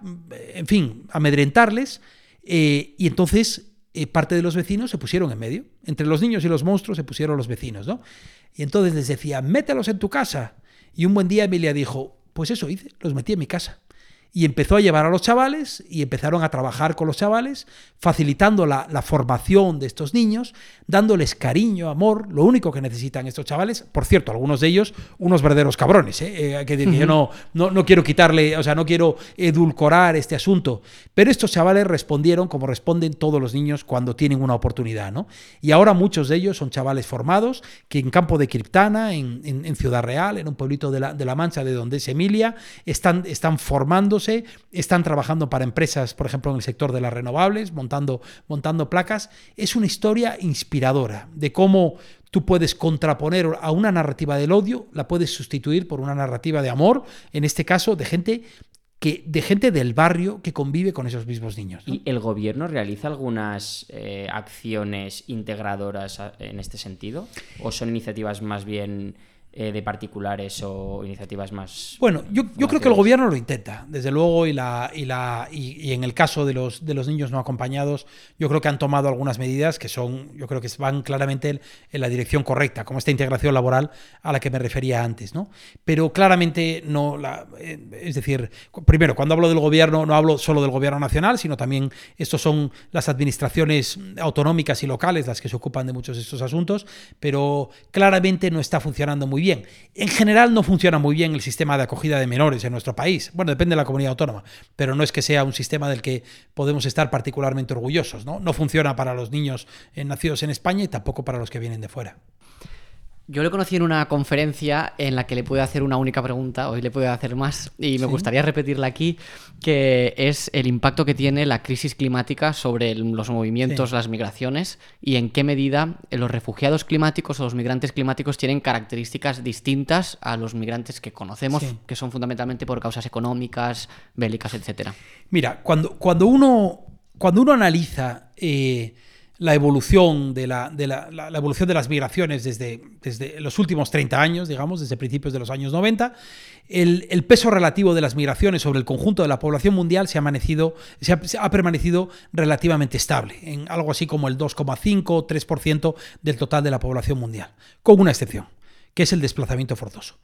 en fin, amedrentarles. Eh, y entonces eh, parte de los vecinos se pusieron en medio. Entre los niños y los monstruos se pusieron los vecinos, ¿no? Y entonces les decía, mételos en tu casa. Y un buen día Emilia dijo, pues eso hice, los metí en mi casa y empezó a llevar a los chavales y empezaron a trabajar con los chavales, facilitando la, formación de estos niños, dándoles cariño, amor, lo único que necesitan estos chavales. Por cierto, algunos de ellos, unos verdaderos cabrones, ¿eh? eh que yo no, no, no, quiero quitarle, o sea, no quiero edulcorar este asunto, pero estos chavales respondieron como responden todos los niños cuando tienen una oportunidad, ¿no? Y ahora muchos de ellos son chavales formados que en campo de Criptana, en, en, Ciudad Real, en un pueblito de la, de la Mancha, de donde es Emilia, están, están formándose están trabajando para empresas, por ejemplo, en el sector de las renovables, montando, montando placas. Es una historia inspiradora de cómo tú puedes contraponer a una narrativa del odio, la puedes sustituir por una narrativa de amor, en este caso de gente que, de gente del barrio que convive con esos mismos niños. ¿Y el gobierno realiza algunas eh, acciones integradoras en este sentido? ¿O son iniciativas más bien eh, de particulares o iniciativas más. Bueno, yo, yo creo que el gobierno lo intenta, desde luego, y, la, y, la, y, en el caso de los, de los niños no acompañados, yo creo que han tomado algunas medidas que son, yo creo que van claramente en la dirección correcta, como esta integración laboral a la que me refería antes, ¿no? Pero claramente no, la, eh, es decir, primero, cuando hablo del gobierno, no hablo solo del gobierno nacional, sino también estos son las administraciones autonómicas y locales las que se ocupan de muchos de estos asuntos, pero claramente no está funcionando muy bien En general no funciona muy bien el sistema de acogida de menores en nuestro país. Bueno, depende de la comunidad autónoma, pero no es que sea un sistema del que podemos estar particularmente orgullosos. No, no funciona para los niños eh, nacidos en España y tampoco para los que vienen de fuera. Yo le conocí en una conferencia en la que le pude hacer una única pregunta, hoy le puedo hacer más, y me gustaría repetirla aquí, que es el impacto que tiene la crisis climática sobre los movimientos, las migraciones, y en qué medida los refugiados climáticos o los migrantes climáticos tienen características distintas a los migrantes que conocemos, que son fundamentalmente por causas económicas, bélicas, etc. Mira, cuando, cuando, uno, cuando uno analiza... Eh, la evolución de, la, de la, evolución de las migraciones desde, desde, los últimos 30 años, digamos, desde principios de los años 90, el, el, peso relativo de las migraciones sobre el conjunto de la población mundial se ha, se ha, ha permanecido relativamente estable, en algo así como el 2,5-3% del total de la población mundial, con una excepción, que es el desplazamiento forzoso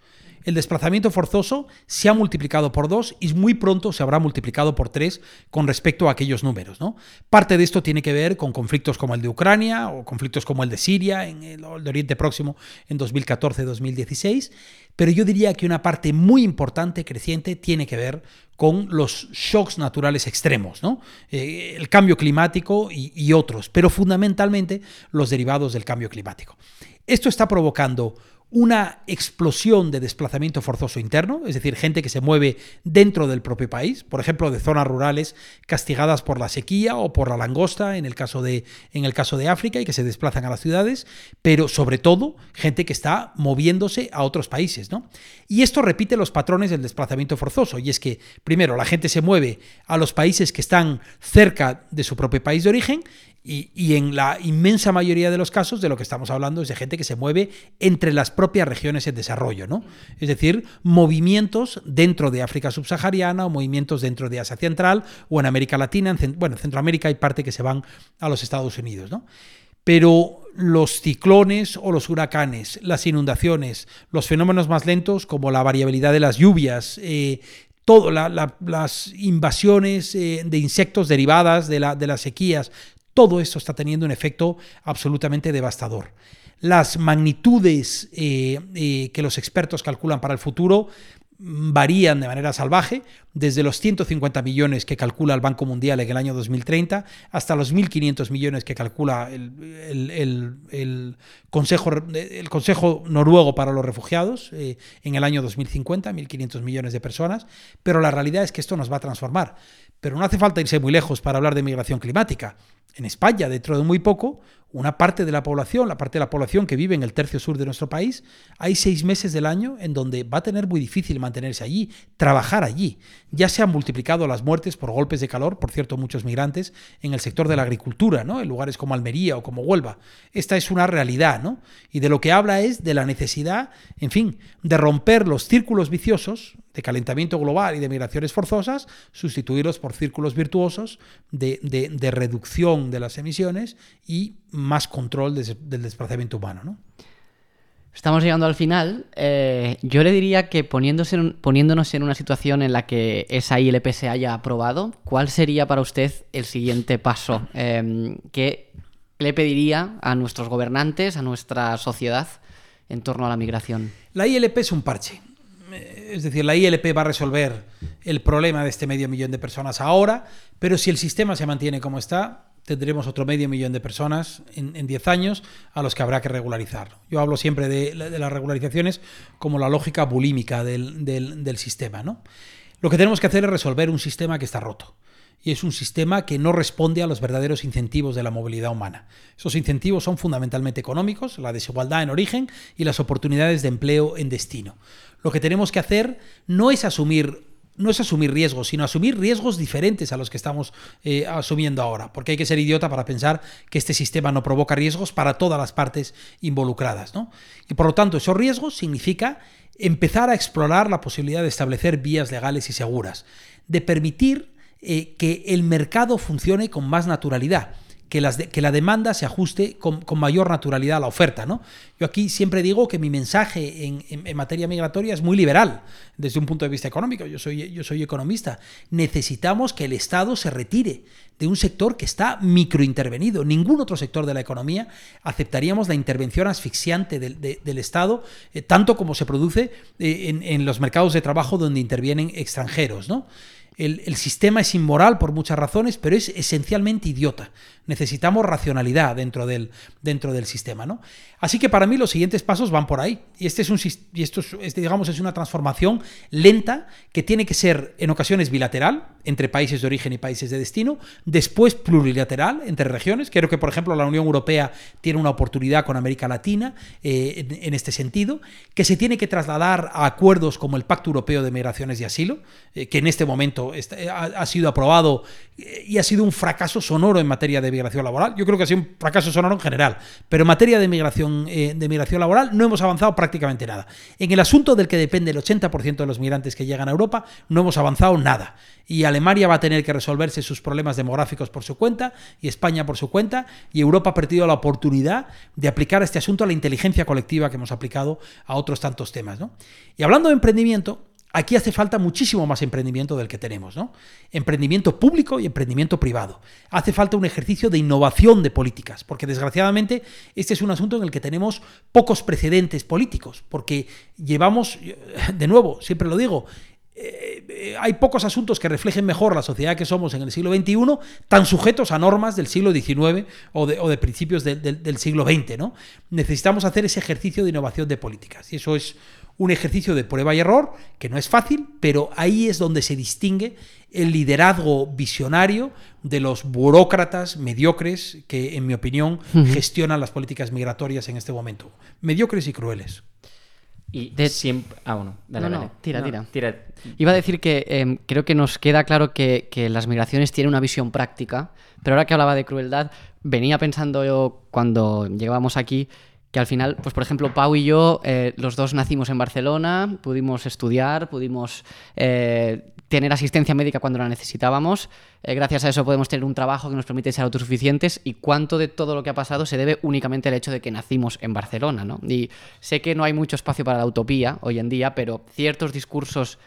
el desplazamiento forzoso se ha multiplicado por dos y muy pronto se habrá multiplicado por tres con respecto a aquellos números. ¿no? Parte de esto tiene que ver con conflictos como el de Ucrania o conflictos como el de Siria, en el, Oriente Próximo en 2014-2016, pero yo diría que una parte muy importante, creciente, tiene que ver con los shocks naturales extremos, ¿no? Eh, el cambio climático y otros, pero fundamentalmente los derivados del cambio climático. Esto está provocando una explosión de desplazamiento forzoso interno, es decir, gente que se mueve dentro del propio país, por ejemplo, de zonas rurales castigadas por la sequía o por la langosta en el caso de, en el caso de África y que se desplazan a las ciudades, pero sobre todo gente que está moviéndose a otros países. ¿no? Y esto repite los patrones del desplazamiento forzoso, y es que, primero, la gente se mueve a los países que están cerca de su propio país de origen y, en la inmensa mayoría de los casos de lo que estamos hablando es de gente que se mueve entre las propias regiones en desarrollo, ¿no? Es decir, movimientos dentro de África subsahariana o movimientos dentro de Asia Central o en América Latina, en, bueno, en Centroamérica hay parte que se van a los Estados Unidos, ¿no? Pero los ciclones o los huracanes, las inundaciones, los fenómenos más lentos como la variabilidad de las lluvias, eh, las invasiones eh, de insectos derivadas de las sequías, todo esto está teniendo un efecto absolutamente devastador. Las magnitudes eh, eh, que los expertos calculan para el futuro mm, varían de manera salvaje, desde los 150 millones que calcula el Banco Mundial en el año 2030 hasta los 1.500 millones que calcula el, Consejo, el Consejo Noruego para los Refugiados eh, en el año 2050, 1.500 millones de personas, pero la realidad es que esto nos va a transformar. Pero no hace falta irse muy lejos para hablar de migración climática. En España, dentro de muy poco, una parte de la población, la parte de la población que vive en el tercio sur de nuestro país, hay seis meses del año en donde va a tener muy difícil mantenerse allí, trabajar allí. Ya se han multiplicado las muertes por golpes de calor, por cierto, muchos migrantes en el sector de la agricultura, ¿no? En lugares como Almería o como Huelva. Esta es una realidad, ¿no? Y de lo que habla es de la necesidad, en fin, de romper los círculos viciosos de calentamiento global y de migraciones forzosas, sustituirlos por círculos virtuosos de, de reducción de las emisiones y más control del desplazamiento humano. ¿no? Estamos llegando al final. Eh, yo le diría que poniéndose poniéndonos en una situación en la que esa ILP se haya aprobado, ¿cuál sería para usted el siguiente paso? Eh, ¿Qué le pediría a nuestros gobernantes, a nuestra sociedad, en torno a la migración? La ILP es un parche. Es decir, la ILP va a resolver el problema de este medio millón de personas ahora, pero si el sistema se mantiene como está, tendremos otro medio millón de personas en 10 años a los que habrá que regularizar. Yo hablo siempre de, las regularizaciones como la lógica bulímica del, sistema. ¿no? Lo que tenemos que hacer es resolver un sistema que está roto. Y es un sistema que no responde a los verdaderos incentivos de la movilidad humana. Esos incentivos son fundamentalmente económicos, la desigualdad en origen y las oportunidades de empleo en destino. Lo que tenemos que hacer no es asumir no es asumir riesgos, sino asumir riesgos diferentes a los que estamos eh, asumiendo ahora, porque hay que ser idiota para pensar que este sistema no provoca riesgos para todas las partes involucradas. ¿no? Y por lo tanto, esos riesgos significa empezar a explorar la posibilidad de establecer vías legales y seguras, de permitir eh, que el mercado funcione con más naturalidad que, que la demanda se ajuste con, mayor naturalidad a la oferta. ¿no? Yo aquí siempre digo que mi mensaje en, materia migratoria es muy liberal desde un punto de vista económico. Yo soy, yo soy economista. Necesitamos que el Estado se retire de un sector que está microintervenido. Ningún otro sector de la economía aceptaríamos la intervención asfixiante del, Estado, eh, tanto como se produce eh, en, en los mercados de trabajo donde intervienen extranjeros. ¿no? El, sistema es inmoral por muchas razones, pero es esencialmente idiota. Necesitamos racionalidad dentro del, dentro del sistema. ¿no? Así que para mí los siguientes pasos van por ahí. Y, este es un, y esto es, digamos, es una transformación lenta que tiene que ser en ocasiones bilateral entre países de origen y países de destino, después plurilateral entre regiones. Creo que, por ejemplo, la Unión Europea tiene una oportunidad con América Latina eh, en, este sentido, que se tiene que trasladar a acuerdos como el Pacto Europeo de Migraciones y Asilo, eh, que en este momento eh, ha, sido aprobado eh, y ha sido un fracaso sonoro en materia de migración laboral. Yo creo que ha sido un fracaso sonoro en general, pero en materia de migración, eh, de migración laboral no hemos avanzado prácticamente nada. En el asunto del que depende el 80% de los migrantes que llegan a Europa, no hemos avanzado nada. Y Alemania va a tener que resolverse sus problemas demográficos por su cuenta, y España por su cuenta, y Europa ha perdido la oportunidad de aplicar este asunto a la inteligencia colectiva que hemos aplicado a otros tantos temas. Y hablando de emprendimiento, Aquí hace falta muchísimo más emprendimiento del que tenemos, ¿no? Emprendimiento público y emprendimiento privado. Hace falta un ejercicio de innovación de políticas, porque desgraciadamente este es un asunto en el que tenemos pocos precedentes políticos, porque llevamos, de nuevo, siempre lo digo, eh, eh, hay pocos asuntos que reflejen mejor la sociedad que somos en el siglo XXI, tan sujetos a normas del siglo XIX o de, principios del siglo XX. ¿no? Necesitamos hacer ese ejercicio de innovación de políticas. Y eso es un ejercicio de prueba y error, que no es fácil, pero ahí es donde se distingue el liderazgo visionario de los burócratas mediocres que, en mi opinión, gestionan las políticas migratorias en este momento. Mediocres y crueles. Y de... siempre... Ah, bueno, dale, no, tira, tira, Iba a decir que em, creo que nos queda claro que, que, las migraciones tienen una visión práctica, pero ahora que hablaba de crueldad, venía pensando yo cuando llegábamos aquí que al final, pues por ejemplo, Pau y yo, eh, los dos nacimos en Barcelona, pudimos estudiar, pudimos eh, tener asistencia médica cuando la necesitábamos, eh, gracias a eso podemos tener un trabajo que nos permite ser autosuficientes y cuánto de todo lo que ha pasado se debe únicamente al hecho de que nacimos en Barcelona, ¿no? Y sé que no hay mucho espacio para la utopía hoy en día, pero ciertos discursos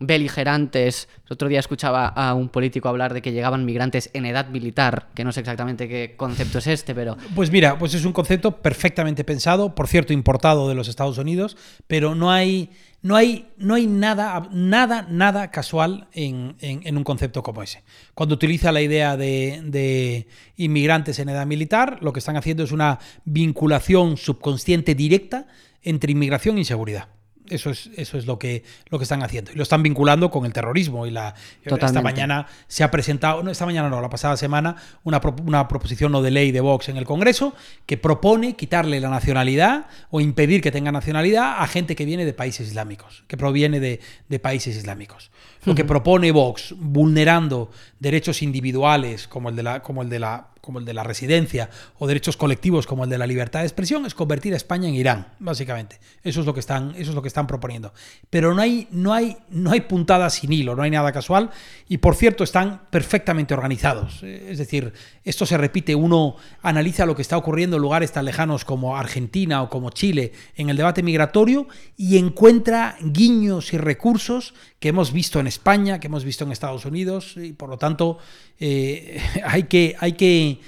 beligerantes. El otro día escuchaba a un político hablar de que llegaban migrantes en edad militar, que no sé exactamente qué concepto es este, pero... Pues mira, pues es un concepto perfectamente pensado, por cierto, importado de los Estados Unidos, pero no hay, no hay, no hay nada, nada, nada casual en, un concepto como ese. Cuando utiliza la idea de, de inmigrantes en edad militar, lo que están haciendo es una vinculación subconsciente directa entre inmigración y seguridad. Eso es, eso es lo, que, lo que están haciendo. Y lo están vinculando con el terrorismo. Y la, esta mañana se ha presentado, no, esta mañana no, la pasada semana, una, una proposición no de ley de Vox en el Congreso que propone quitarle la nacionalidad o impedir que tenga nacionalidad a gente que viene de países islámicos, que proviene de, de países islámicos. Lo que propone Vox, vulnerando derechos individuales como el de la, como el de la como el de la residencia o derechos colectivos como el de la libertad de expresión es convertir a España en Irán, básicamente. Eso es lo que están, eso es lo que están proponiendo. Pero no hay, no hay, no hay puntadas sin hilo, no hay nada casual y por cierto están perfectamente organizados. Es decir, esto se repite, uno analiza lo que está ocurriendo en lugares tan lejanos como Argentina o como Chile en el debate migratorio y encuentra guiños y recursos que hemos visto en España, que hemos visto en Estados Unidos y por lo tanto eh, hay que, hay que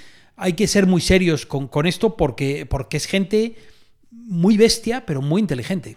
hay que ser muy serios con, esto porque, porque es gente muy bestia, pero muy inteligente.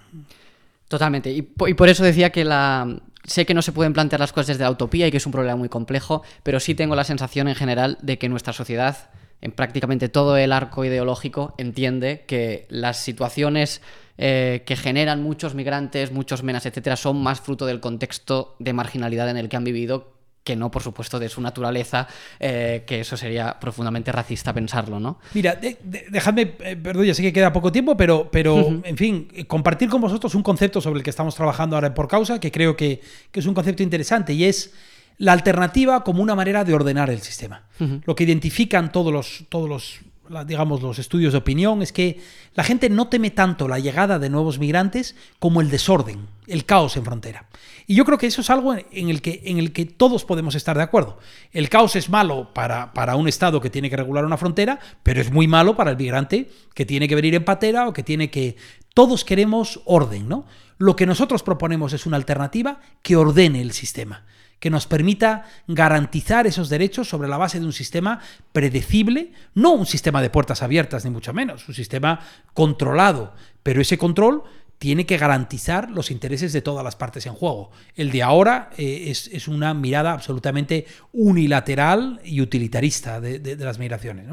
Totalmente. Y, por eso decía que la, sé que no se pueden plantear las cosas desde la utopía y que es un problema muy complejo, pero sí tengo la sensación en general de que nuestra sociedad, en prácticamente todo el arco ideológico, entiende que las situaciones eh, que generan muchos migrantes, muchos menas, etcétera, son más fruto del contexto de marginalidad en el que han vivido que no, por supuesto, de su naturaleza, eh, que eso sería profundamente racista pensarlo, ¿no? Mira, dejadme, eh, perdón, ya sé que queda poco tiempo, pero, pero en fin, compartir con vosotros un concepto sobre el que estamos trabajando ahora en Por Causa, que creo que, es un concepto interesante, y es la alternativa como una manera de ordenar el sistema. Lo que identifican todos los, todos los digamos, los estudios de opinión es que la gente no teme tanto la llegada de nuevos migrantes como el desorden, el caos en frontera. Y yo creo que eso es algo en el que, en el que todos podemos estar de acuerdo. El caos es malo para, para un Estado que tiene que regular una frontera, pero es muy malo para el migrante que tiene que venir en patera o que tiene que... Todos queremos orden, ¿no? Lo que nosotros proponemos es una alternativa que ordene el sistema que nos permita garantizar esos derechos sobre la base de un sistema predecible, no un sistema de puertas abiertas, ni mucho menos, un sistema controlado, pero ese control tiene que garantizar los intereses de todas las partes en juego. El de ahora eh, es, una mirada absolutamente unilateral y utilitarista de, las migraciones.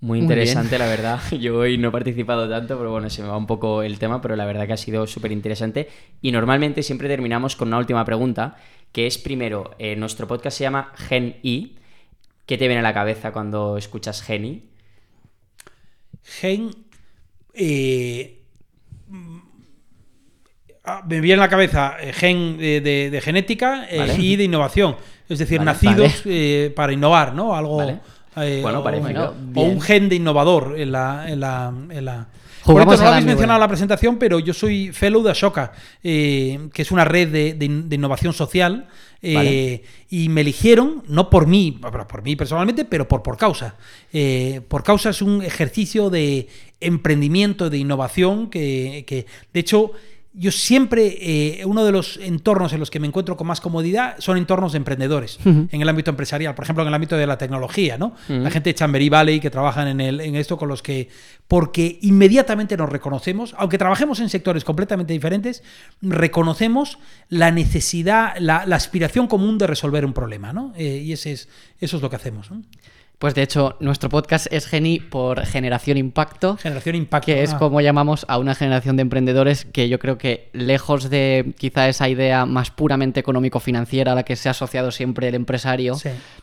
Muy interesante, la verdad. Yo hoy no he participado tanto, pero bueno, se me va un poco el tema, pero la verdad que ha sido súper interesante. Y normalmente siempre terminamos con una última pregunta, que es primero, eh, nuestro podcast se llama Gen I. ¿Qué te viene a la cabeza cuando escuchas Gen I? Gen... Eh, ah, me viene a la cabeza eh, gen de, genética y de innovación. Es decir, nacidos para innovar, ¿no? Algo... Eh, bueno, o, un gen de innovador en la. En la, en la... no lo habéis mencionado en la presentación, pero yo soy fellow de Ashoka, eh, que es una red de, innovación social. Eh, y me eligieron, no por mí, por mí personalmente, pero por, por causa. por causa es un ejercicio de emprendimiento, de innovación, que, que de hecho yo siempre, eh, uno de los entornos en los que me encuentro con más comodidad son entornos de emprendedores, en el ámbito empresarial, por ejemplo, en el ámbito de la tecnología, ¿no? La gente de Chambery Valley que trabajan en, el, en esto con los que, porque inmediatamente nos reconocemos, aunque trabajemos en sectores completamente diferentes, reconocemos la necesidad, la, aspiración común de resolver un problema, ¿no? Eh, y ese es, eso es lo que hacemos. ¿no? Pues de hecho, nuestro podcast es Geni por Generación Impacto. Generación Impacto. Que es ah. como llamamos a una generación de emprendedores que yo creo que, lejos de quizá esa idea más puramente económico-financiera a la que se ha asociado siempre el empresario,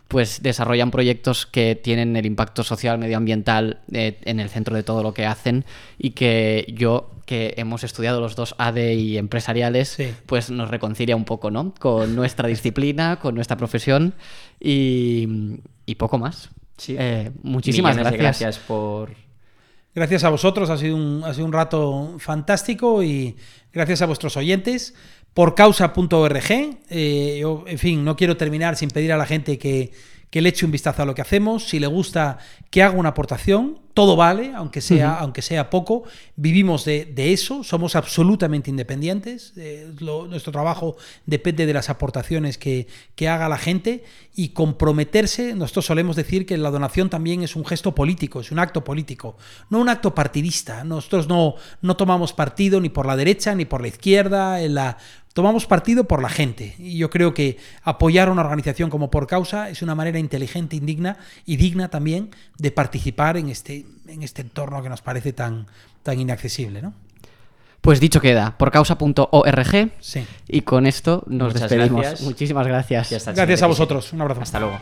pues desarrollan proyectos que tienen el impacto social, medioambiental eh, en el centro de todo lo que hacen y que yo que hemos estudiado los dos ADE y empresariales, pues nos reconcilia un poco, ¿no? Con nuestra disciplina, con nuestra profesión y, y poco más. Eh, muchísimas gracias. gracias por... Gracias a vosotros, ha sido, un, ha sido un rato fantástico y gracias a vuestros oyentes. Por causa.org, eh, yo, en fin, no quiero terminar sin pedir a la gente que, que le eche un vistazo a lo que hacemos, si le gusta que haga una aportación, todo vale, aunque sea, aunque sea poco, vivimos de, eso, somos absolutamente independientes, eh, nuestro trabajo depende de las aportaciones que, haga la gente y comprometerse, nosotros solemos decir que la donación también es un gesto político, es un acto político, no un acto partidista, nosotros no, no tomamos partido ni por la derecha ni por la izquierda, en la tomamos partido por la gente. Y yo creo que apoyar a una organización como Por Causa es una manera inteligente, indigna y digna también de participar en este, en este entorno que nos parece tan, tan inaccesible. ¿no? Pues dicho queda, por causa.org. Sí. Y con esto nos Muchas despedimos. gracias. Muchísimas gracias. Gracias a vosotros. Un abrazo. Hasta luego.